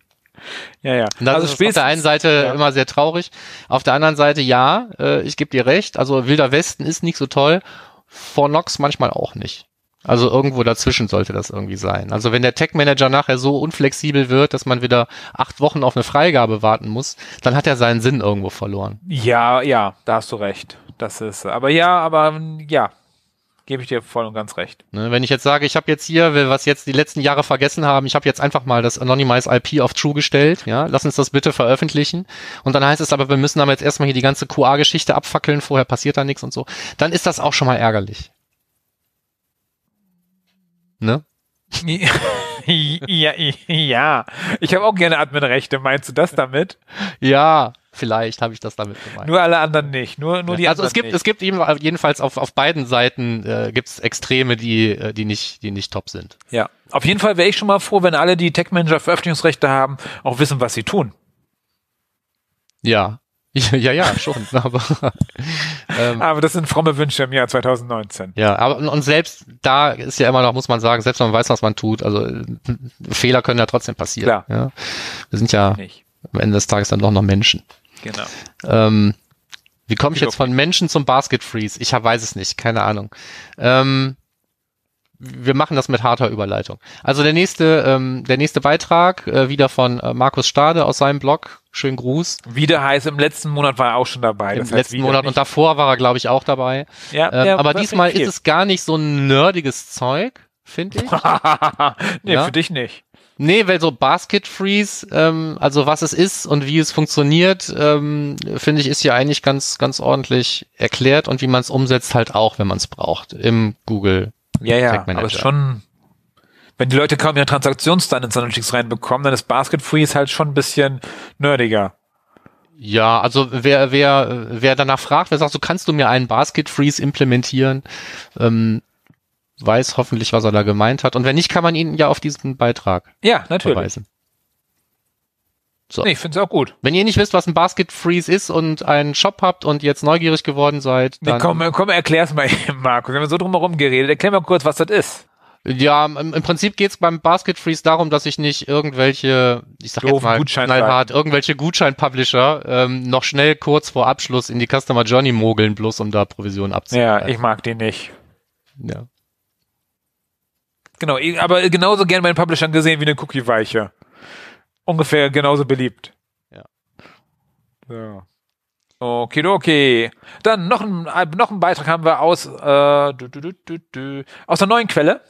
Ja, ja. Und das also ist auf der einen Seite ja. immer sehr traurig. Auf der anderen Seite, ja, äh, ich gebe dir recht. Also Wilder Westen ist nicht so toll. Fornox manchmal auch nicht. Also irgendwo dazwischen sollte das irgendwie sein. Also wenn der Tech-Manager nachher so unflexibel wird, dass man wieder acht Wochen auf eine Freigabe warten muss, dann hat er seinen Sinn irgendwo verloren. Ja, ja, da hast du recht. Das ist, aber ja, aber ja, gebe ich dir voll und ganz recht. Ne, wenn ich jetzt sage, ich habe jetzt hier, was jetzt die letzten Jahre vergessen haben, ich habe jetzt einfach mal das Anonymize IP auf True gestellt, ja, lass uns das bitte veröffentlichen. Und dann heißt es aber, wir müssen aber jetzt erstmal hier die ganze QA-Geschichte abfackeln, vorher passiert da nichts und so. Dann ist das auch schon mal ärgerlich. Ne? ja, ja. Ich habe auch gerne Adminrechte. Meinst du das damit? Ja, vielleicht habe ich das damit gemeint. Nur alle anderen nicht. Nur, nur die also anderen es gibt, nicht. es gibt eben- jedenfalls auf, auf beiden Seiten äh, gibt's Extreme, die, äh, die nicht, die nicht top sind. Ja. Auf jeden Fall wäre ich schon mal froh, wenn alle, die Tech Manager Veröffentlichungsrechte haben, auch wissen, was sie tun. Ja. [laughs] Ja, ja, schon. [laughs] Aber ähm, Aber das sind fromme Wünsche im Jahr 2019. Ja, aber und selbst da ist ja immer noch, muss man sagen, selbst wenn man weiß, was man tut, also [laughs] Fehler können ja trotzdem passieren. Klar. Ja. Wir sind ja Nicht. am Ende des Tages dann doch noch Menschen. Genau. Ähm, wie komme ich jetzt von Menschen zum Basket Freeze? Ich hab, weiß es nicht, keine Ahnung. Ähm, wir machen das mit harter Überleitung. Also der nächste, ähm, der nächste Beitrag äh, wieder von äh, Markus Stade aus seinem Blog. Schönen Gruß. Wieder heißt, im letzten Monat war er auch schon dabei. Im Das heißt, letzten Monat nicht. und davor war er, glaube ich, auch dabei. ja, Ähm, der aber diesmal ist es gar nicht so ein nerdiges Zeug, finde ich. [laughs] nee, Ja. für dich nicht. Nee, weil so Basket Freeze, ähm, also was es ist und wie es funktioniert, ähm, finde ich, ist ja eigentlich ganz, ganz ordentlich erklärt und wie man es umsetzt halt auch, wenn man es braucht, im Google. Ja, ja, aber schon, wenn die Leute kaum ihre Transaktionsdaten ins Analytics reinbekommen, dann ist Basket Freeze halt schon ein bisschen nerdiger. Ja, also wer, wer, wer danach fragt, wer sagt, so kannst du mir einen Basket Freeze implementieren, ähm, weiß hoffentlich, was er da gemeint hat. Und wenn nicht, kann man ihn ja auf diesen Beitrag Ja, natürlich. verweisen. So. Nee, ich finde es auch gut. Wenn ihr nicht wisst, was ein Basket Freeze ist und einen Shop habt und jetzt neugierig geworden seid, Nee, dann komm, komm, erklär's mal eben, [laughs] Markus. Wir haben so drum herum geredet. Erklär mal kurz, was das ist. Ja, im, im Prinzip geht's beim Basket Freeze darum, dass ich nicht irgendwelche, ich sag jetzt Doofen mal knallhart, irgendwelche Gutschein-Publisher ähm, noch schnell kurz vor Abschluss in die Customer Journey mogeln, bloß um da Provisionen Ja, abzuziehen. ich mag den nicht. ja. Genau, aber genauso gern bei den Publishern gesehen wie eine Cookie-Weiche. Ungefähr genauso beliebt. Ja. So. Okay, Dann noch ein, noch ein Beitrag haben wir aus, äh, du, du, du, du, du, aus einer neuen Quelle.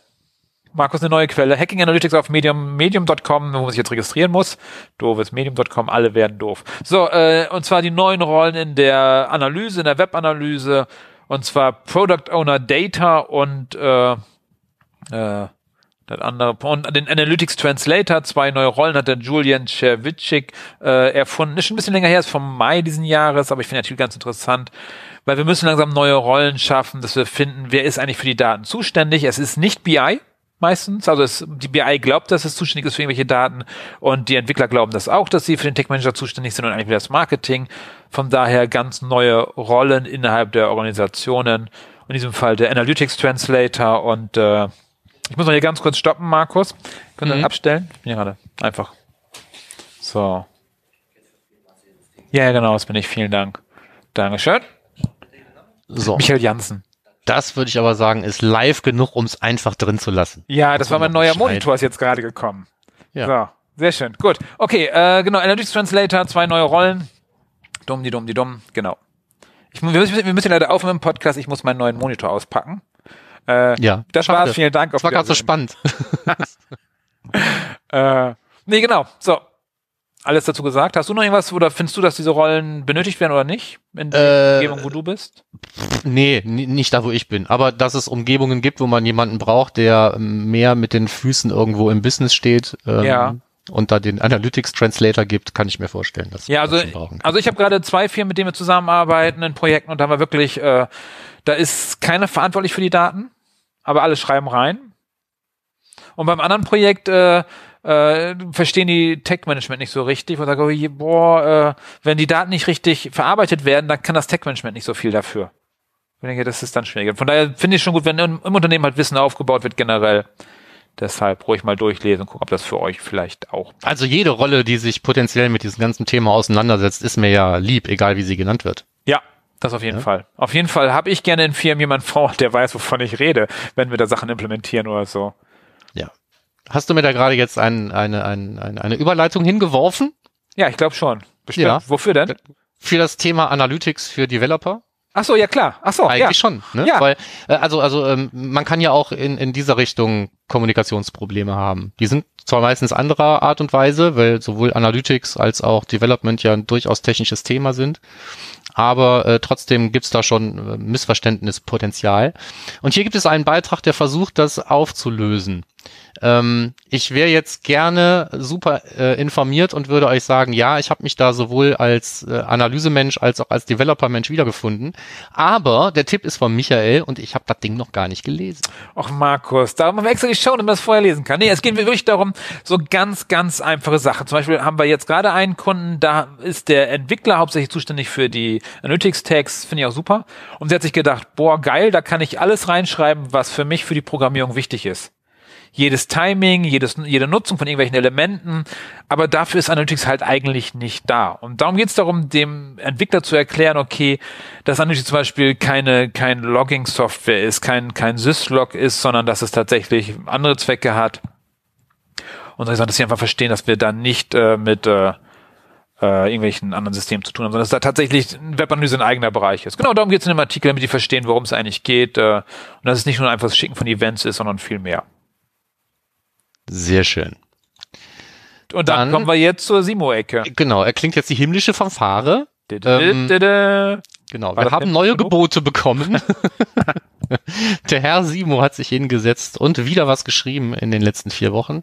Markus, eine neue Quelle. Hacking Analytics auf Medium, medium.com, wo man sich jetzt registrieren muss. Doofes Medium.com, alle werden doof. So, äh, und zwar die neuen Rollen in der Analyse, in der Webanalyse. Und zwar Product Owner Data und äh, äh, das andere und den Analytics Translator, zwei neue Rollen hat der Julian Czerwitschik äh, erfunden. Ist schon ein bisschen länger her, ist vom Mai diesen Jahres, aber ich finde natürlich ganz interessant, weil wir müssen langsam neue Rollen schaffen, dass wir finden, wer ist eigentlich für die Daten zuständig. Es ist nicht BI, meistens. Also es, die BI glaubt, dass es zuständig ist für irgendwelche Daten und die Entwickler glauben das auch, dass sie für den Tech Manager zuständig sind und eigentlich für das Marketing. Von daher ganz neue Rollen innerhalb der Organisationen. In diesem Fall der Analytics Translator und äh, ich muss noch hier ganz kurz stoppen, Markus. Können wir Mhm. abstellen? Ich bin hier gerade einfach. So. Ja, ja, genau, das bin ich. Vielen Dank. Dankeschön. So, Michael Jansen. das würde ich aber sagen, ist live genug, um es einfach drin zu lassen. Ja, das war mein neuer schneiden. Monitor, ist jetzt gerade gekommen. Ja. So, sehr schön. Gut. Okay, äh, genau, Analytics Translator, zwei neue Rollen. Dumm, die dumm, die dumm, genau. Ich, wir, müssen, wir müssen leider aufhören im Podcast, ich muss meinen neuen Monitor auspacken. Äh, Ja, das schade. war's, vielen Dank. Das war gerade so spannend. [laughs] Äh, nee, genau. So. Alles dazu gesagt. Hast du noch irgendwas oder findest du, dass diese Rollen benötigt werden oder nicht? In der Äh, Umgebung, wo du bist? Nee, ni- nicht da, wo ich bin. Aber dass es Umgebungen gibt, wo man jemanden braucht, der ähm, mehr mit den Füßen irgendwo im Business steht ähm, Ja. und da den Analytics Translator gibt, kann ich mir vorstellen, dass Ja, wir also, also ich habe gerade zwei Firmen, mit denen wir zusammenarbeiten in Projekten und da haben wir wirklich, äh, da ist keiner verantwortlich für die Daten, aber alle schreiben rein. Und beim anderen Projekt äh, äh, verstehen die Tech-Management nicht so richtig und sagen, oh, boah, äh, wenn die Daten nicht richtig verarbeitet werden, dann kann das Tech-Management nicht so viel dafür. Ich denke, das ist dann schwieriger. Von daher finde ich schon gut, wenn im, im Unternehmen halt Wissen aufgebaut wird generell. Deshalb ruhig mal durchlesen und gucken, ob das für euch vielleicht auch Also jede Rolle, die sich potenziell mit diesem ganzen Thema auseinandersetzt, ist mir ja lieb, egal wie sie genannt wird. Ja, das auf jeden Fall. Auf jeden Fall habe ich gerne in Firmen jemanden vor, der weiß, wovon ich rede, wenn wir da Sachen implementieren oder so. Ja. Hast du mir da gerade jetzt ein, eine, ein, eine, eine Überleitung hingeworfen Ja, ich glaube schon. Bestimmt. Ja. Wofür denn? für das Thema Analytics für Developer? Ach so, ja klar. Ach so, ja. Eigentlich schon, ne? Ja. Weil, äh, also, also ähm, man kann ja auch in, in dieser Richtung Kommunikationsprobleme haben. Die sind zwar meistens anderer Art und Weise, weil sowohl Analytics als auch Development ja ein durchaus technisches Thema sind. Aber äh, trotzdem gibt's da schon äh, Missverständnispotenzial. Und hier gibt es einen Beitrag, der versucht, das aufzulösen. Ähm, ich wäre jetzt gerne super äh, informiert und würde euch sagen, ja, ich habe mich da sowohl als äh, Analysemensch als auch als Developer-Mensch wiedergefunden. Aber der Tipp ist von Michael und ich habe das Ding noch gar nicht gelesen. Och, Markus, da haben wir extra geschaut, damit man das vorher lesen kann. Nee, es geht wirklich darum, so ganz, ganz einfache Sachen. Zum Beispiel haben wir jetzt gerade einen Kunden, da ist der Entwickler hauptsächlich zuständig für die Analytics-Tags, finde ich auch super. Und sie hat sich gedacht, boah, geil, da kann ich alles reinschreiben, was für mich für die Programmierung wichtig ist. Jedes Timing, jedes, jede Nutzung von irgendwelchen Elementen, aber dafür ist Analytics halt eigentlich nicht da. Und darum geht es darum, dem Entwickler zu erklären, okay, dass Analytics zum Beispiel keine, kein Logging-Software ist, kein, kein Syslog ist, sondern dass es tatsächlich andere Zwecke hat. Und dass sie einfach verstehen, dass wir da nicht äh, mit äh, äh, irgendwelchen anderen Systemen zu tun haben, sondern dass da tatsächlich Webanalyse ein eigener Bereich ist. Genau darum geht es in dem Artikel, damit die verstehen, worum es eigentlich geht äh, und dass es nicht nur einfach das Schicken von Events ist, sondern viel mehr. Sehr schön. Und dann, Dann- kommen wir jetzt zur Simo-Ecke. Genau, er klingt jetzt die himmlische Fanfare. Ähm, Dididididi. Genau, War wir haben neue genug? Gebote bekommen. [laughs] [laughs] Der Herr Simo hat sich hingesetzt und wieder was geschrieben in den letzten vier Wochen.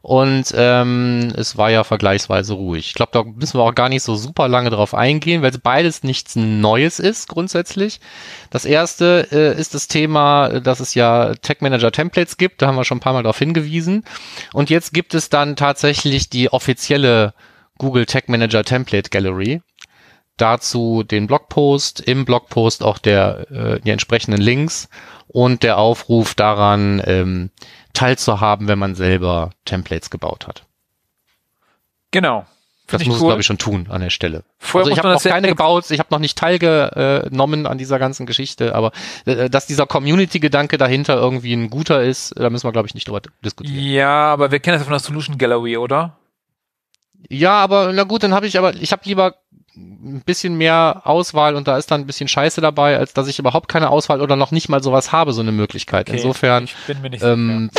Und ähm, es war ja vergleichsweise ruhig. Ich glaube, da müssen wir auch gar nicht so super lange drauf eingehen, weil es beides nichts Neues ist grundsätzlich. Das erste äh, ist das Thema, dass es ja Tech Manager Templates gibt. Da haben wir schon ein paar Mal darauf hingewiesen. Und jetzt gibt es dann tatsächlich die offizielle Google Tech Manager Template Gallery dazu den Blogpost, im Blogpost auch der äh, die entsprechenden Links und der Aufruf daran, ähm, teilzuhaben, wenn man selber Templates gebaut hat. Genau. Das muss es, cool. glaube ich, schon tun an der Stelle. Vorher also ich habe noch keine gebaut, ich habe noch nicht teilgenommen an dieser ganzen Geschichte, aber äh, dass dieser Community-Gedanke dahinter irgendwie ein guter ist, da müssen wir, glaube ich, nicht drüber diskutieren. Ja, aber wir kennen das von der Solution Gallery, oder? Ja, aber na gut, dann habe ich aber, ich habe lieber ein bisschen mehr Auswahl und da ist dann ein bisschen Scheiße dabei, als dass ich überhaupt keine Auswahl oder noch nicht mal sowas habe, so eine Möglichkeit. Okay, Insofern, ähm,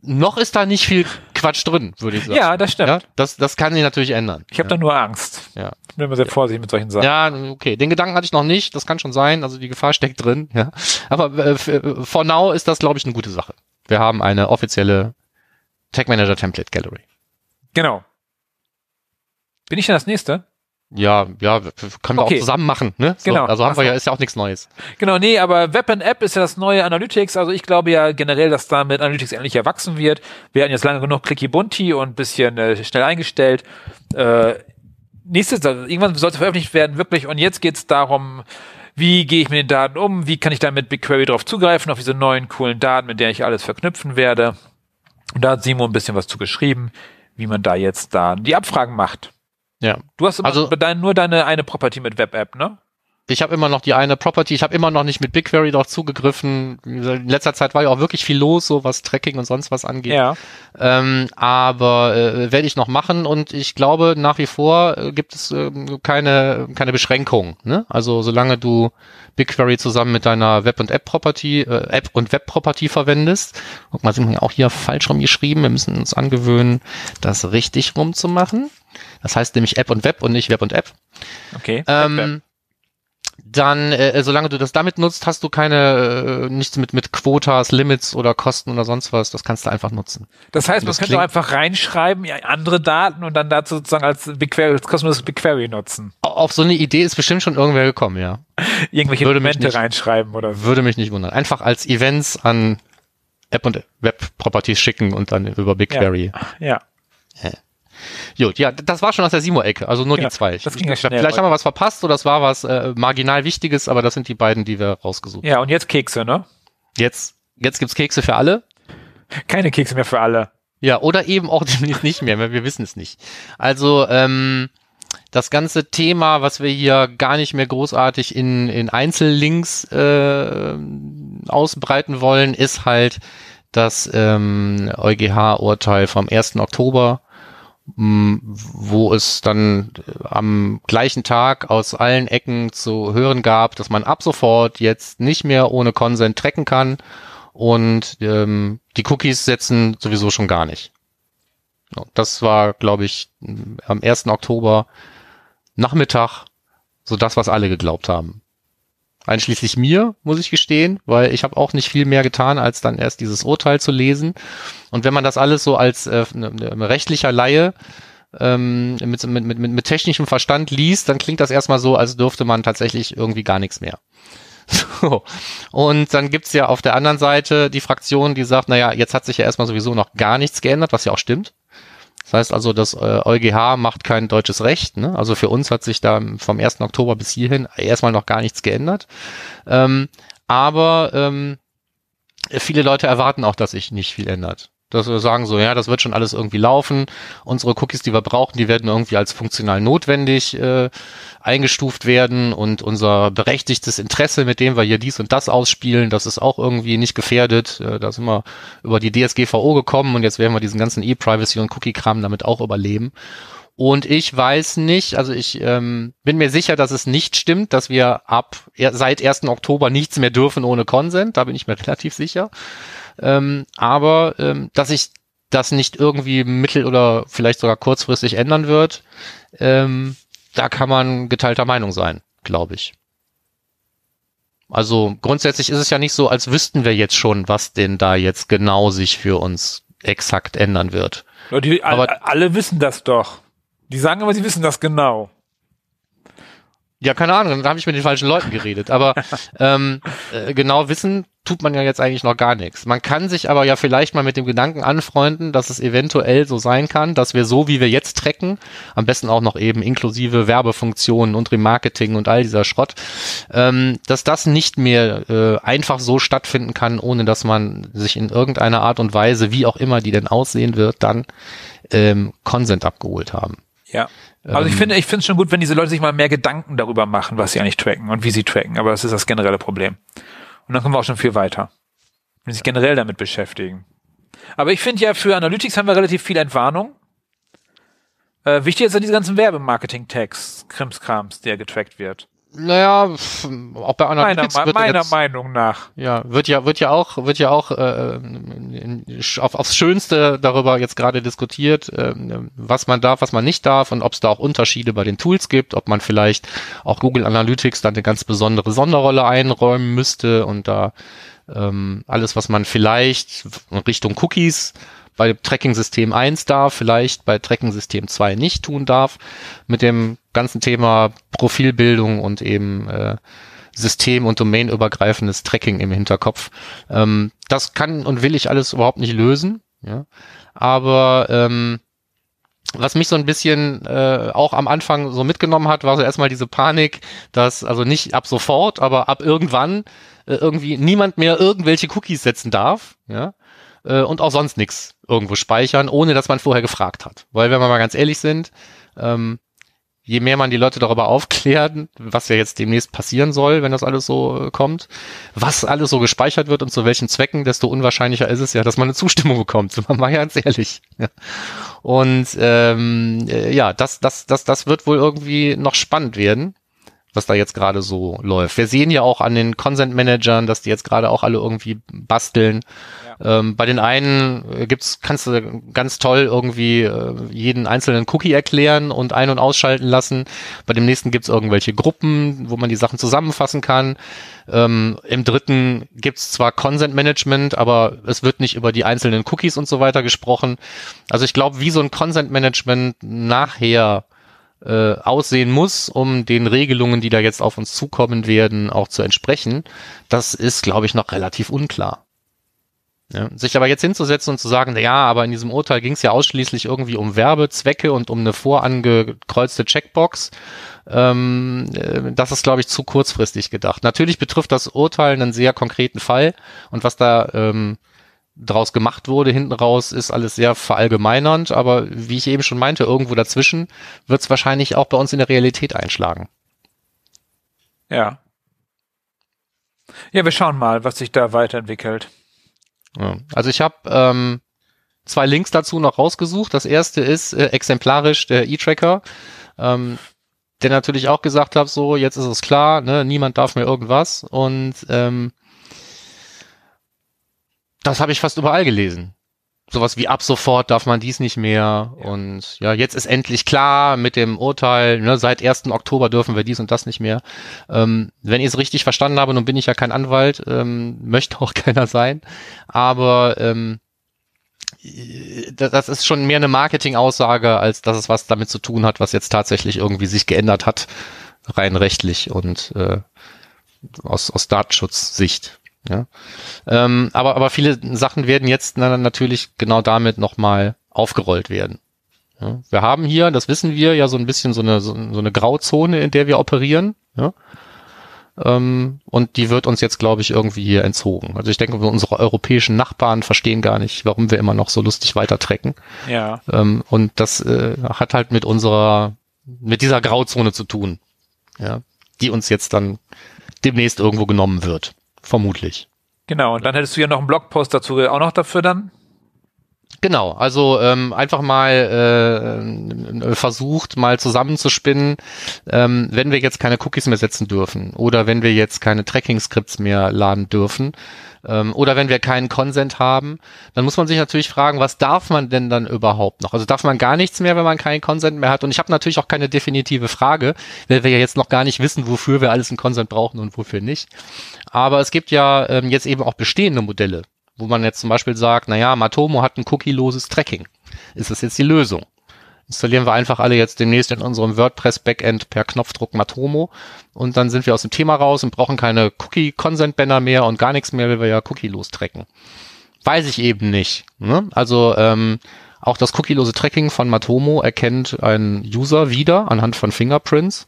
noch ist da nicht viel Quatsch drin, würde ich sagen. Ja, das stimmt. Ja, das, das kann sich natürlich ändern. Ich habe ja. da nur Angst. Ja. Ich bin immer sehr vorsichtig mit solchen Sachen. Ja, okay. Den Gedanken hatte ich noch nicht. Das kann schon sein. Also die Gefahr steckt drin. Ja. Aber äh, f- for now ist das, glaube ich, eine gute Sache. Wir haben eine offizielle Tag Manager Template Gallery. Genau. Bin ich denn das nächste? Ja, ja, können wir Okay. auch zusammen machen, ne? So, Genau. Also haben wir ja, ist ja auch nichts Neues. Genau, nee, aber Web and App ist ja das neue Analytics. Also ich glaube ja generell, dass damit Analytics endlich erwachsen wird. Wir hatten jetzt lange genug Clicky Bunti und ein bisschen äh, schnell eingestellt. Äh, nächstes, also irgendwann soll es veröffentlicht werden, wirklich. Und jetzt geht's darum, wie gehe ich mit den Daten um? Wie kann ich da mit BigQuery drauf zugreifen, auf diese neuen coolen Daten, mit denen ich alles verknüpfen werde? Und da hat Simo ein bisschen was zu geschrieben, wie man da jetzt da die Abfragen macht. Ja. Du hast immer Also- dein, nur deine eine Property mit Web App, ne? Ich habe immer noch die eine Property, ich habe immer noch nicht mit BigQuery darauf zugegriffen. In letzter Zeit war ja auch wirklich viel los, so was Tracking und sonst was angeht. Ja. Ähm, aber äh, werde ich noch machen und ich glaube nach wie vor äh, gibt es ähm, keine keine Beschränkung. Ne? Also solange du BigQuery zusammen mit deiner Web und App Property äh, App und Web Property verwendest. Guck mal, sind wir auch hier falsch rum geschrieben. Wir müssen uns angewöhnen, das richtig rum zu machen. Das heißt nämlich App und Web und nicht Web und App. Okay. Ähm, dann, äh, solange du das damit nutzt, hast du keine äh, nichts mit mit Quotas, Limits oder Kosten oder sonst was. Das kannst du einfach nutzen. Das heißt, man das könnte auch einfach reinschreiben, ja, andere Daten und dann dazu sozusagen als BigQuery, als kostenloses BigQuery nutzen. Au- Auf so eine Idee ist bestimmt schon irgendwer gekommen, ja. Irgendwelche Würde Elemente nicht- reinschreiben oder so. Würde mich nicht wundern. Einfach als Events an App und Web Properties schicken und dann über BigQuery. Ja. Gut, ja, das war schon aus der Simo-Ecke, also nur Ja, die zwei. Das ging ja schnell vielleicht haben wir was verpasst oder es war was äh, marginal Wichtiges, aber das sind die beiden, die wir rausgesucht haben. Ja, und jetzt Kekse, ne? Jetzt, jetzt gibt's Kekse für alle. Keine Kekse mehr für alle. Ja, oder eben auch [laughs] demnächst nicht mehr, weil wir wissen es nicht. Also, ähm, das ganze Thema, was wir hier gar nicht mehr großartig in, in Einzellinks äh, ausbreiten wollen, ist halt das ähm, EuGH-Urteil vom 1. Oktober, wo es dann äh, am gleichen Tag aus allen Ecken zu hören gab, dass man ab sofort jetzt nicht mehr ohne Consent tracken kann und ähm, die Cookies setzen sowieso schon gar nicht. Das war, glaube ich, am 1. Oktober Nachmittag so das, was alle geglaubt haben. Einschließlich mir, muss ich gestehen, weil ich habe auch nicht viel mehr getan, als dann erst dieses Urteil zu lesen. Und wenn man das alles so als äh, ne, ne, rechtlicher Laie ähm, mit, mit, mit, mit technischem Verstand liest, dann klingt das erstmal so, als dürfte man tatsächlich irgendwie gar nichts mehr. [laughs] So. Und dann gibt's ja auf der anderen Seite die Fraktion, die sagt, naja, jetzt hat sich ja erstmal sowieso noch gar nichts geändert, was ja auch stimmt. Das heißt also, das äh, EuGH macht kein deutsches Recht. Ne? Also für uns hat sich da vom 1. Oktober bis hierhin erstmal noch gar nichts geändert. Ähm, aber ähm, viele Leute erwarten auch, dass sich nicht viel ändert. Dass wir sagen so, ja, das wird schon alles irgendwie laufen. Unsere Cookies, die wir brauchen, die werden irgendwie als funktional notwendig äh, eingestuft werden und unser berechtigtes Interesse, mit dem wir hier dies und das ausspielen, das ist auch irgendwie nicht gefährdet. Äh, da sind wir über die DSGVO gekommen und jetzt werden wir diesen ganzen E-Privacy und Cookie-Kram damit auch überleben. Und ich weiß nicht, also ich ähm, bin mir sicher, dass es nicht stimmt, dass wir ab seit 1. Oktober nichts mehr dürfen ohne Consent. Da bin ich mir [laughs] relativ sicher. Ähm, aber ähm, dass sich das nicht irgendwie mittel- oder vielleicht sogar kurzfristig ändern wird, ähm, da kann man geteilter Meinung sein, glaube ich. Also grundsätzlich ist es ja nicht so, als wüssten wir jetzt schon, was denn da jetzt genau sich für uns exakt ändern wird. Die, Aber- alle wissen das doch. Die sagen aber, sie wissen das genau. Ja, keine Ahnung, dann habe ich mit den falschen Leuten geredet. Aber [laughs] ähm, äh, genau wissen tut man ja jetzt eigentlich noch gar nichts. Man kann sich aber ja vielleicht mal mit dem Gedanken anfreunden, dass es eventuell so sein kann, dass wir so, wie wir jetzt tracken, am besten auch noch eben inklusive Werbefunktionen und Remarketing und all dieser Schrott, ähm, dass das nicht mehr äh, einfach so stattfinden kann, ohne dass man sich in irgendeiner Art und Weise, wie auch immer die denn aussehen wird, dann ähm, Consent abgeholt haben. Ja. Also ich finde, ich finde es schon gut, wenn diese Leute sich mal mehr Gedanken darüber machen, was sie eigentlich tracken und wie sie tracken. Aber das ist das generelle Problem. Und dann kommen wir auch schon viel weiter. Wenn sie sich generell damit beschäftigen. Aber ich finde ja, für Analytics haben wir relativ viel Entwarnung. Äh, wichtig ist ja diese ganzen Werbemarketing-Tags, Krimskrams, der getrackt wird. Naja, auch bei Meiner, Analytics wird meiner jetzt, Meinung nach. Ja, wird ja, wird ja auch, wird ja auch äh, in, in, auf, aufs Schönste darüber jetzt gerade diskutiert, ähm, was man darf, was man nicht darf und ob es da auch Unterschiede bei den Tools gibt, ob man vielleicht auch Google Analytics dann eine ganz besondere Sonderrolle einräumen müsste und da ähm, alles, was man vielleicht Richtung Cookies bei Tracking-System 1 darf, vielleicht bei Tracking-System 2 nicht tun darf, mit dem ganzen Thema Profilbildung und eben äh, System- und Domain-übergreifendes Tracking im Hinterkopf. Ähm, das kann und will ich alles überhaupt nicht lösen. Ja? Aber ähm, was mich so ein bisschen äh, auch am Anfang so mitgenommen hat, war so erstmal diese Panik, dass also nicht ab sofort, aber ab irgendwann äh, irgendwie niemand mehr irgendwelche Cookies setzen darf, ja, äh, und auch sonst nichts irgendwo speichern, ohne dass man vorher gefragt hat. Weil wenn wir mal ganz ehrlich sind, ähm, je mehr man die Leute darüber aufklärt, was ja jetzt demnächst passieren soll, wenn das alles so äh, kommt, was alles so gespeichert wird und zu welchen Zwecken, desto unwahrscheinlicher ist es ja, dass man eine Zustimmung bekommt. Sind [laughs] wir mal ganz ehrlich. Und ähm, äh, ja, das, das, das, das wird wohl irgendwie noch spannend werden was da jetzt gerade so läuft. Wir sehen ja auch an den Consent Managern, dass die jetzt gerade auch alle irgendwie basteln. Ähm, bei den einen äh, gibt's, kannst du ganz toll irgendwie äh, jeden einzelnen Cookie erklären und ein- und ausschalten lassen. Bei dem nächsten gibt's irgendwelche Gruppen, wo man die Sachen zusammenfassen kann. Ähm, Im dritten gibt's zwar Consent Management, aber es wird nicht über die einzelnen Cookies und so weiter gesprochen. Also ich glaube, wie so ein Consent Management nachher äh, aussehen muss, um den Regelungen, die da jetzt auf uns zukommen werden, auch zu entsprechen, das ist, glaube ich, noch relativ unklar. Ja, sich aber jetzt hinzusetzen und zu sagen, ja, aber in diesem Urteil ging es ja ausschließlich irgendwie um Werbezwecke und um eine vorangekreuzte Checkbox, ähm, äh, das ist, glaube ich, zu kurzfristig gedacht. Natürlich betrifft das Urteil einen sehr konkreten Fall und was da ähm, draus gemacht wurde, hinten raus ist alles sehr verallgemeinernd, aber wie ich eben schon meinte, irgendwo dazwischen wird es wahrscheinlich auch bei uns in der Realität einschlagen. Ja. Ja, wir schauen mal, was sich da weiterentwickelt. Ja. Also ich habe ähm, zwei Links dazu noch rausgesucht. Das erste ist äh, exemplarisch der E-Tracker, ähm, der natürlich auch gesagt hat, so jetzt ist es klar, ne, niemand darf mir irgendwas und ähm, das habe ich fast überall gelesen. Sowas wie ab sofort darf man dies nicht mehr. Ja. Und ja, jetzt ist endlich klar mit dem Urteil, ne, seit 1. Oktober dürfen wir dies und das nicht mehr. Ähm, wenn ich es richtig verstanden habe, nun bin ich ja kein Anwalt, ähm, [laughs] möchte auch keiner sein. Aber ähm, das ist schon mehr eine Marketing-Aussage, als dass es was damit zu tun hat, was jetzt tatsächlich irgendwie sich geändert hat, rein rechtlich und äh, aus, aus Datenschutzsicht. Ja. Ähm, aber, aber viele Sachen werden jetzt na, natürlich genau damit nochmal aufgerollt werden. Ja. Wir haben hier, das wissen wir, ja so ein bisschen so eine, so, so eine Grauzone, in der wir operieren. Ja. Ähm, und die wird uns jetzt, glaube ich, irgendwie hier entzogen. Also ich denke, unsere europäischen Nachbarn verstehen gar nicht, warum wir immer noch so lustig weitertrecken. Ja. Ähm, und das äh, hat halt mit unserer, mit dieser Grauzone zu tun. Ja. Die uns jetzt dann demnächst irgendwo genommen wird. Vermutlich. Genau, und dann hättest du ja noch einen Blogpost dazu auch noch dafür dann? Genau, also ähm, einfach mal äh, versucht, mal zusammenzuspinnen, ähm, wenn wir jetzt keine Cookies mehr setzen dürfen oder wenn wir jetzt keine Tracking-Skripts mehr laden dürfen, ähm, oder wenn wir keinen Consent haben, dann muss man sich natürlich fragen, was darf man denn dann überhaupt noch? Also darf man gar nichts mehr, wenn man keinen Consent mehr hat? Und ich habe natürlich auch keine definitive Frage, weil wir ja jetzt noch gar nicht wissen, wofür wir alles einen Consent brauchen und wofür nicht. Aber es gibt ja ähm, jetzt eben auch bestehende Modelle, wo man jetzt zum Beispiel sagt, naja, Matomo hat ein cookie-loses Tracking. Ist das jetzt die Lösung? installieren wir einfach alle jetzt demnächst in unserem WordPress-Backend per Knopfdruck Matomo und dann sind wir aus dem Thema raus und brauchen keine Cookie-Consent-Banner mehr und gar nichts mehr, weil wir ja Cookie-los tracken. Weiß ich eben nicht. Ne? Also ähm, auch das cookielose Tracking von Matomo erkennt ein User wieder anhand von Fingerprints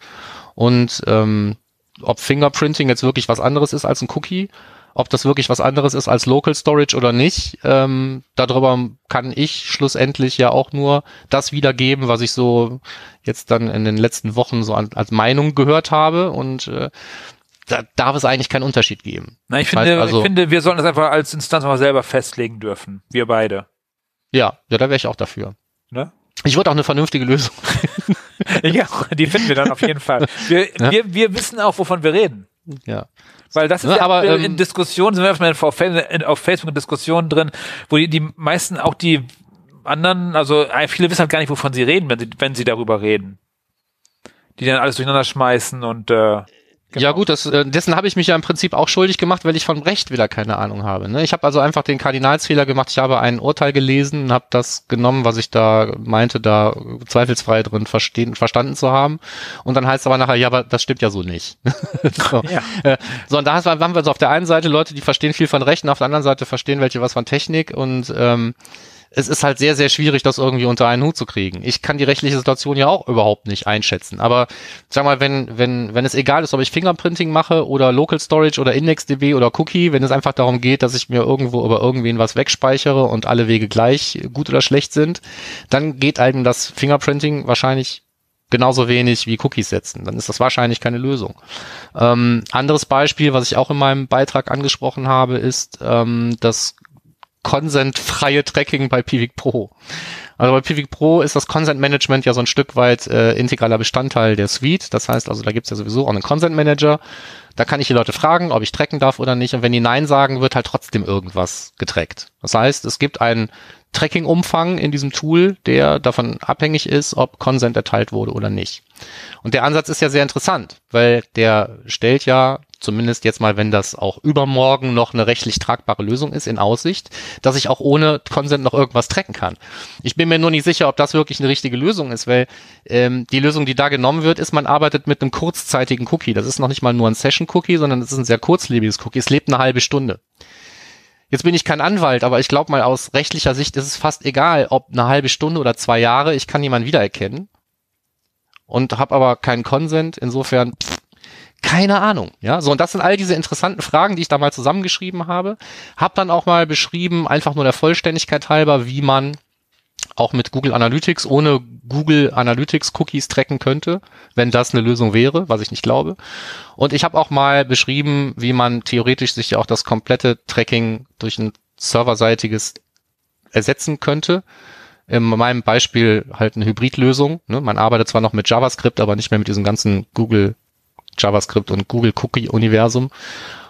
und ähm, ob Fingerprinting jetzt wirklich was anderes ist als ein Cookie ob das wirklich was anderes ist als Local Storage oder nicht, ähm, darüber kann ich schlussendlich ja auch nur das wiedergeben, was ich so jetzt dann in den letzten Wochen so an, als Meinung gehört habe und äh, da darf es eigentlich keinen Unterschied geben. Na, ich finde, also, ich finde, wir sollen das einfach als Instanz mal selber festlegen dürfen. Wir beide. Ja, ja, da wäre ich auch dafür. Ne? Ich würde auch eine vernünftige Lösung. [laughs] [laughs] ja, die finden wir dann auf jeden Fall. Wir, ja? wir, wir wissen auch, wovon wir reden. Ja. Weil das ist ja, ja aber, in ähm, Diskussionen, sind wir auf Facebook, auf Facebook in Diskussionen drin, wo die, die meisten auch die anderen, also äh, viele wissen halt gar nicht, wovon sie reden, wenn sie, wenn sie darüber reden. Die dann alles durcheinander schmeißen und äh, Genau. Ja gut, das, äh, dessen habe ich mich ja im Prinzip auch schuldig gemacht, weil ich von Recht wieder keine Ahnung habe. Ne? Ich habe also einfach den Kardinalsfehler gemacht. Ich habe ein Urteil gelesen und habe das genommen, was ich da meinte, da zweifelsfrei drin verstehen, verstanden zu haben. Und dann heißt es aber nachher, ja, aber das stimmt ja so nicht. [laughs] so. Ja. Äh, so, und da haben wir so auf der einen Seite Leute, die verstehen viel von Rechten, auf der anderen Seite verstehen welche was von Technik und ähm, es ist halt sehr, sehr schwierig, das irgendwie unter einen Hut zu kriegen. Ich kann die rechtliche Situation ja auch überhaupt nicht einschätzen. Aber sag mal, wenn, wenn, wenn es egal ist, ob ich Fingerprinting mache oder Local Storage oder IndexDB oder Cookie, wenn es einfach darum geht, dass ich mir irgendwo über irgendwen was wegspeichere und alle Wege gleich gut oder schlecht sind, dann geht einem das Fingerprinting wahrscheinlich genauso wenig wie Cookies setzen. Dann ist das wahrscheinlich keine Lösung. Ähm, anderes Beispiel, was ich auch in meinem Beitrag angesprochen habe, ist ähm, das consent-freie Tracking bei Pivik Pro. Also bei Pivik Pro ist das Consent Management ja so ein Stück weit äh, integraler Bestandteil der Suite. Das heißt also, da gibt's ja sowieso auch einen Consent Manager. Da kann ich die Leute fragen, ob ich tracken darf oder nicht. Und wenn die Nein sagen, wird halt trotzdem irgendwas getrackt. Das heißt, es gibt einen Tracking-Umfang in diesem Tool, der davon abhängig ist, ob Consent erteilt wurde oder nicht. Und der Ansatz ist ja sehr interessant, weil der stellt ja zumindest jetzt mal, wenn das auch übermorgen noch eine rechtlich tragbare Lösung ist, in Aussicht, dass ich auch ohne Consent noch irgendwas tracken kann. Ich bin mir nur nicht sicher, ob das wirklich eine richtige Lösung ist, weil ähm, die Lösung, die da genommen wird, ist, man arbeitet mit einem kurzzeitigen Cookie. Das ist noch nicht mal nur ein Session-Cookie, sondern es ist ein sehr kurzlebiges Cookie. Es lebt eine halbe Stunde. Jetzt bin ich kein Anwalt, aber ich glaube mal, aus rechtlicher Sicht ist es fast egal, ob eine halbe Stunde oder zwei Jahre, ich kann jemanden wiedererkennen und habe aber keinen Consent. Insofern pff, keine Ahnung. Ja, so und das sind all diese interessanten Fragen, die ich da mal zusammengeschrieben habe. Hab dann auch mal beschrieben, einfach nur der Vollständigkeit halber, wie man auch mit Google Analytics ohne Google Analytics Cookies tracken könnte, wenn das eine Lösung wäre, was ich nicht glaube. Und ich habe auch mal beschrieben, wie man theoretisch sich auch das komplette Tracking durch ein serverseitiges ersetzen könnte. In meinem Beispiel halt eine Hybridlösung. Ne? Man arbeitet zwar noch mit JavaScript, aber nicht mehr mit diesem ganzen Google JavaScript und Google Cookie Universum.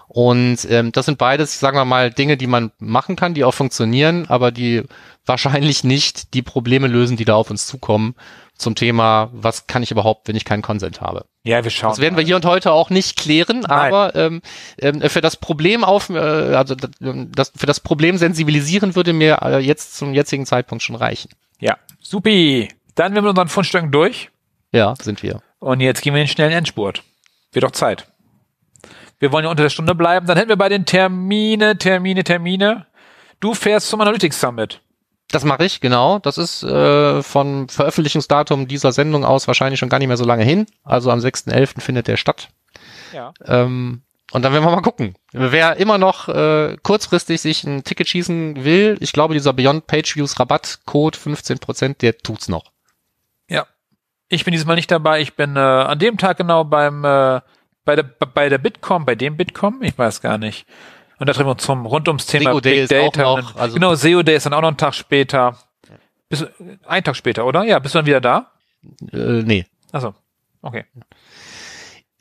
Und ähm, das sind beides, sagen wir mal, Dinge, die man machen kann, die auch funktionieren, aber die wahrscheinlich nicht die Probleme lösen, die da auf uns zukommen zum Thema, was kann ich überhaupt, wenn ich keinen Consent habe. Ja, wir schauen. Das werden wir hier und heute auch nicht klären, Nein. aber ähm, ähm, für das Problem auf, äh, also das, für das Problem sensibilisieren würde mir äh, jetzt zum jetzigen Zeitpunkt schon reichen. Ja, supi. Dann sind wir mit unseren Fundstücken durch. Ja, sind wir. Und jetzt gehen wir in den schnellen Endspurt. Wird doch Zeit. Wir wollen ja unter der Stunde bleiben. Dann hätten wir bei den Termine, Termine, Termine. Du fährst zum Analytics Summit. Das mache ich, genau. Das ist äh, von Veröffentlichungsdatum dieser Sendung aus wahrscheinlich schon gar nicht mehr so lange hin. Also am 6.11. findet der statt. Ja. Ähm, und dann werden wir mal gucken. Wer immer noch äh, kurzfristig sich ein Ticket schießen will, ich glaube, dieser Beyond Page Views Rabattcode 15%, der tut's noch. Ich bin dieses Mal nicht dabei. Ich bin äh, an dem Tag genau beim äh, bei der bei der Bitkom, bei dem Bitkom, ich weiß gar nicht. Und da treffen wir uns zum rund ums Thema SEO Big Data. noch, also- genau, SEO Day ist dann auch noch einen Tag später. Bist, du- ein Tag später, oder? Ja, bist du dann wieder da? Äh, nee. Achso. Okay.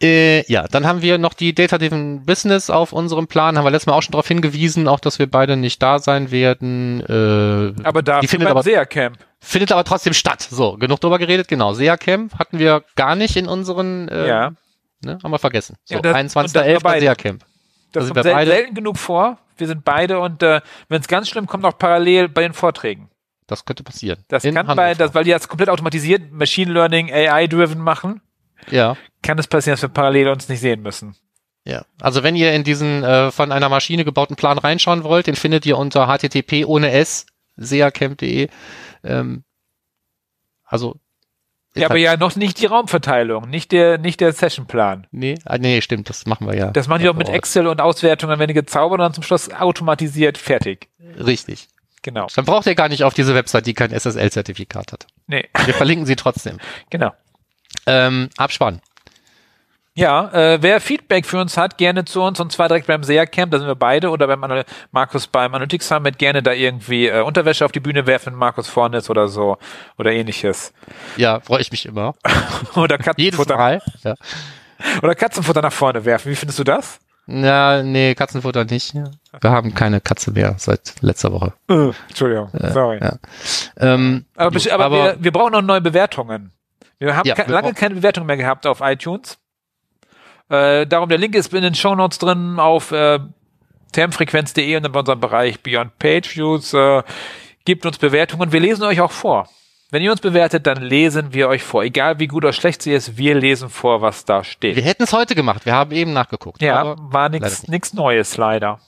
Äh, ja, dann haben wir noch die Data-Driven Business auf unserem Plan. Haben wir letztes Mal auch schon darauf hingewiesen, auch dass wir beide nicht da sein werden. Äh, Aber da findet aber, SEA Camp. findet aber trotzdem statt. So, genug drüber geredet. Genau, SEA Camp hatten wir gar nicht in unseren, äh, Ja. ne, haben wir vergessen. So, Ja, das- und das wir 21.11. beide. SEA Camp. Das sind kommt sel beide. selten genug vor. Wir sind beide und äh, wenn es ganz schlimm kommt, auch parallel bei den Vorträgen. Das könnte passieren. Das In kann bei, das, weil die jetzt komplett automatisiert, Machine Learning, AI-driven machen, ja. kann es passieren, dass wir parallel uns nicht sehen müssen. Ja, also wenn ihr in diesen äh, von einer Maschine gebauten Plan reinschauen wollt, den findet ihr unter http ohne s seacamp.de. Ähm, also Ja, aber ja noch nicht die Raumverteilung, nicht der, nicht der Sessionplan. nee, ah, nee, stimmt, das machen wir ja. Das machen die doch mit Excel und Auswertungen, werden die gezaubert und dann zum Schluss automatisiert fertig. Richtig. Genau. Dann braucht ihr gar nicht auf diese Website, die kein SSL-Zertifikat hat. Nee, Wir verlinken sie trotzdem. [laughs] genau. Ähm, Abspann. Ja, äh, wer Feedback für uns hat, gerne zu uns und zwar direkt beim SEA Camp, da sind wir beide oder beim Anal Markus beim Analytics Summit gerne da irgendwie äh, Unterwäsche auf die Bühne werfen, Markus vorne ist oder so oder ähnliches. Ja, freue ich mich immer. [laughs] Oder Katzenfutter, Mal. Ja. oder Katzenfutter nach vorne werfen. Wie findest du das? ja, nee, Katzenfutter nicht. Wir haben keine Katze mehr seit letzter Woche. Äh, Entschuldigung, sorry. ja. Ähm, Aber, gut, aber, wir, wir brauchen noch neue Bewertungen. Wir haben Ja, ke wir lange keine Bewertung mehr gehabt auf iTunes. Äh, darum, der Link ist in den Show Notes drin auf äh, termfrequenz.de und in unserem Bereich Beyond Page Views. Äh, gebt uns Bewertungen. Wir lesen euch auch vor. Wenn ihr uns bewertet, dann lesen wir euch vor. Egal wie gut oder schlecht sie ist, wir lesen vor, was da steht. Wir hätten es heute gemacht. Wir haben eben nachgeguckt. Ja, war nichts nichts Neues leider.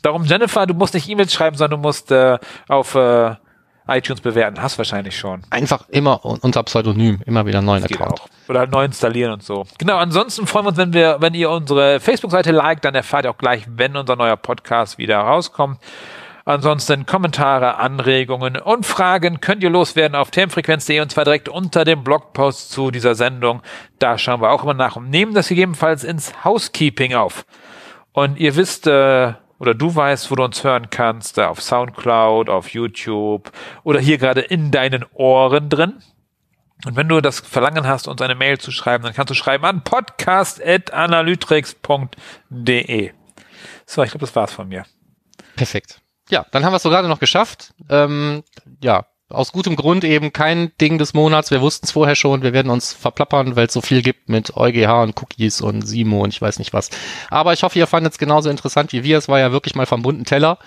Darum, Jennifer, du musst nicht E-Mails schreiben, sondern du musst äh, auf äh, iTunes bewerten. Hast wahrscheinlich schon. Einfach immer unter Pseudonym, immer wieder einen neuen Das Account. auch. Oder neu installieren und so. Genau, ansonsten freuen wir uns, wenn wir, wenn ihr unsere Facebook-Seite liked, dann erfahrt ihr auch gleich, wenn unser neuer Podcast wieder rauskommt. Ansonsten Kommentare, Anregungen und Fragen könnt ihr loswerden auf themenfrequenz.de und zwar direkt unter dem Blogpost zu dieser Sendung. Da schauen wir auch immer nach und nehmen das gegebenenfalls ins Housekeeping auf. Und ihr wisst, äh, oder du weißt, wo du uns hören kannst, äh, auf Soundcloud, auf YouTube oder hier gerade in deinen Ohren drin. Und wenn du das Verlangen hast, uns eine Mail zu schreiben, dann kannst du schreiben an podcast.analytrix.de. So, ich glaube, das war's von mir. Perfekt. Ja, dann haben wir es so gerade noch geschafft. Ähm, ja, aus gutem Grund eben kein Ding des Monats. Wir wussten es vorher schon. Wir werden uns verplappern, weil es so viel gibt mit EuGH und Cookies und Simo und ich weiß nicht was. Aber ich hoffe, ihr fandet es genauso interessant wie wir. Es war ja wirklich mal vom bunten Teller.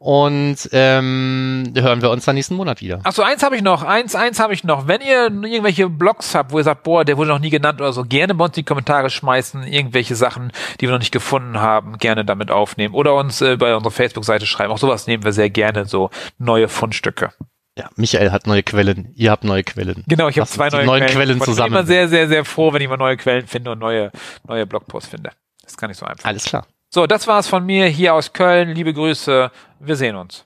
Und ähm, hören wir uns dann nächsten Monat wieder. Ach so, eins habe ich noch, eins, eins habe ich noch. Wenn ihr irgendwelche Blogs habt, wo ihr sagt, boah, der wurde noch nie genannt oder so, gerne bei uns in die Kommentare schmeißen, irgendwelche Sachen, die wir noch nicht gefunden haben, gerne damit aufnehmen. Oder uns äh, bei unserer Facebook-Seite schreiben. Auch sowas nehmen wir sehr gerne, so neue Fundstücke. Ja, Michael hat neue Quellen, ihr habt neue Quellen. Genau, ich habe zwei neue Quellen. Quellen Ich bin zusammen. immer sehr, sehr, sehr froh, wenn ich mal neue Quellen finde und neue, neue Blogposts finde. Das ist gar nicht so einfach. Alles klar. So, das war's von mir hier aus Köln. Liebe Grüße. Wir sehen uns.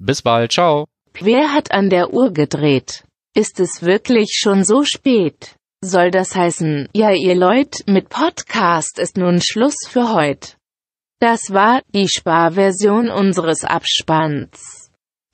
Bis bald. Ciao. Wer hat an der Uhr gedreht? Ist es wirklich schon so spät? Soll das heißen, ja ihr Leute, mit Podcast ist nun Schluss für heute. Das war die Sparversion unseres Abspanns.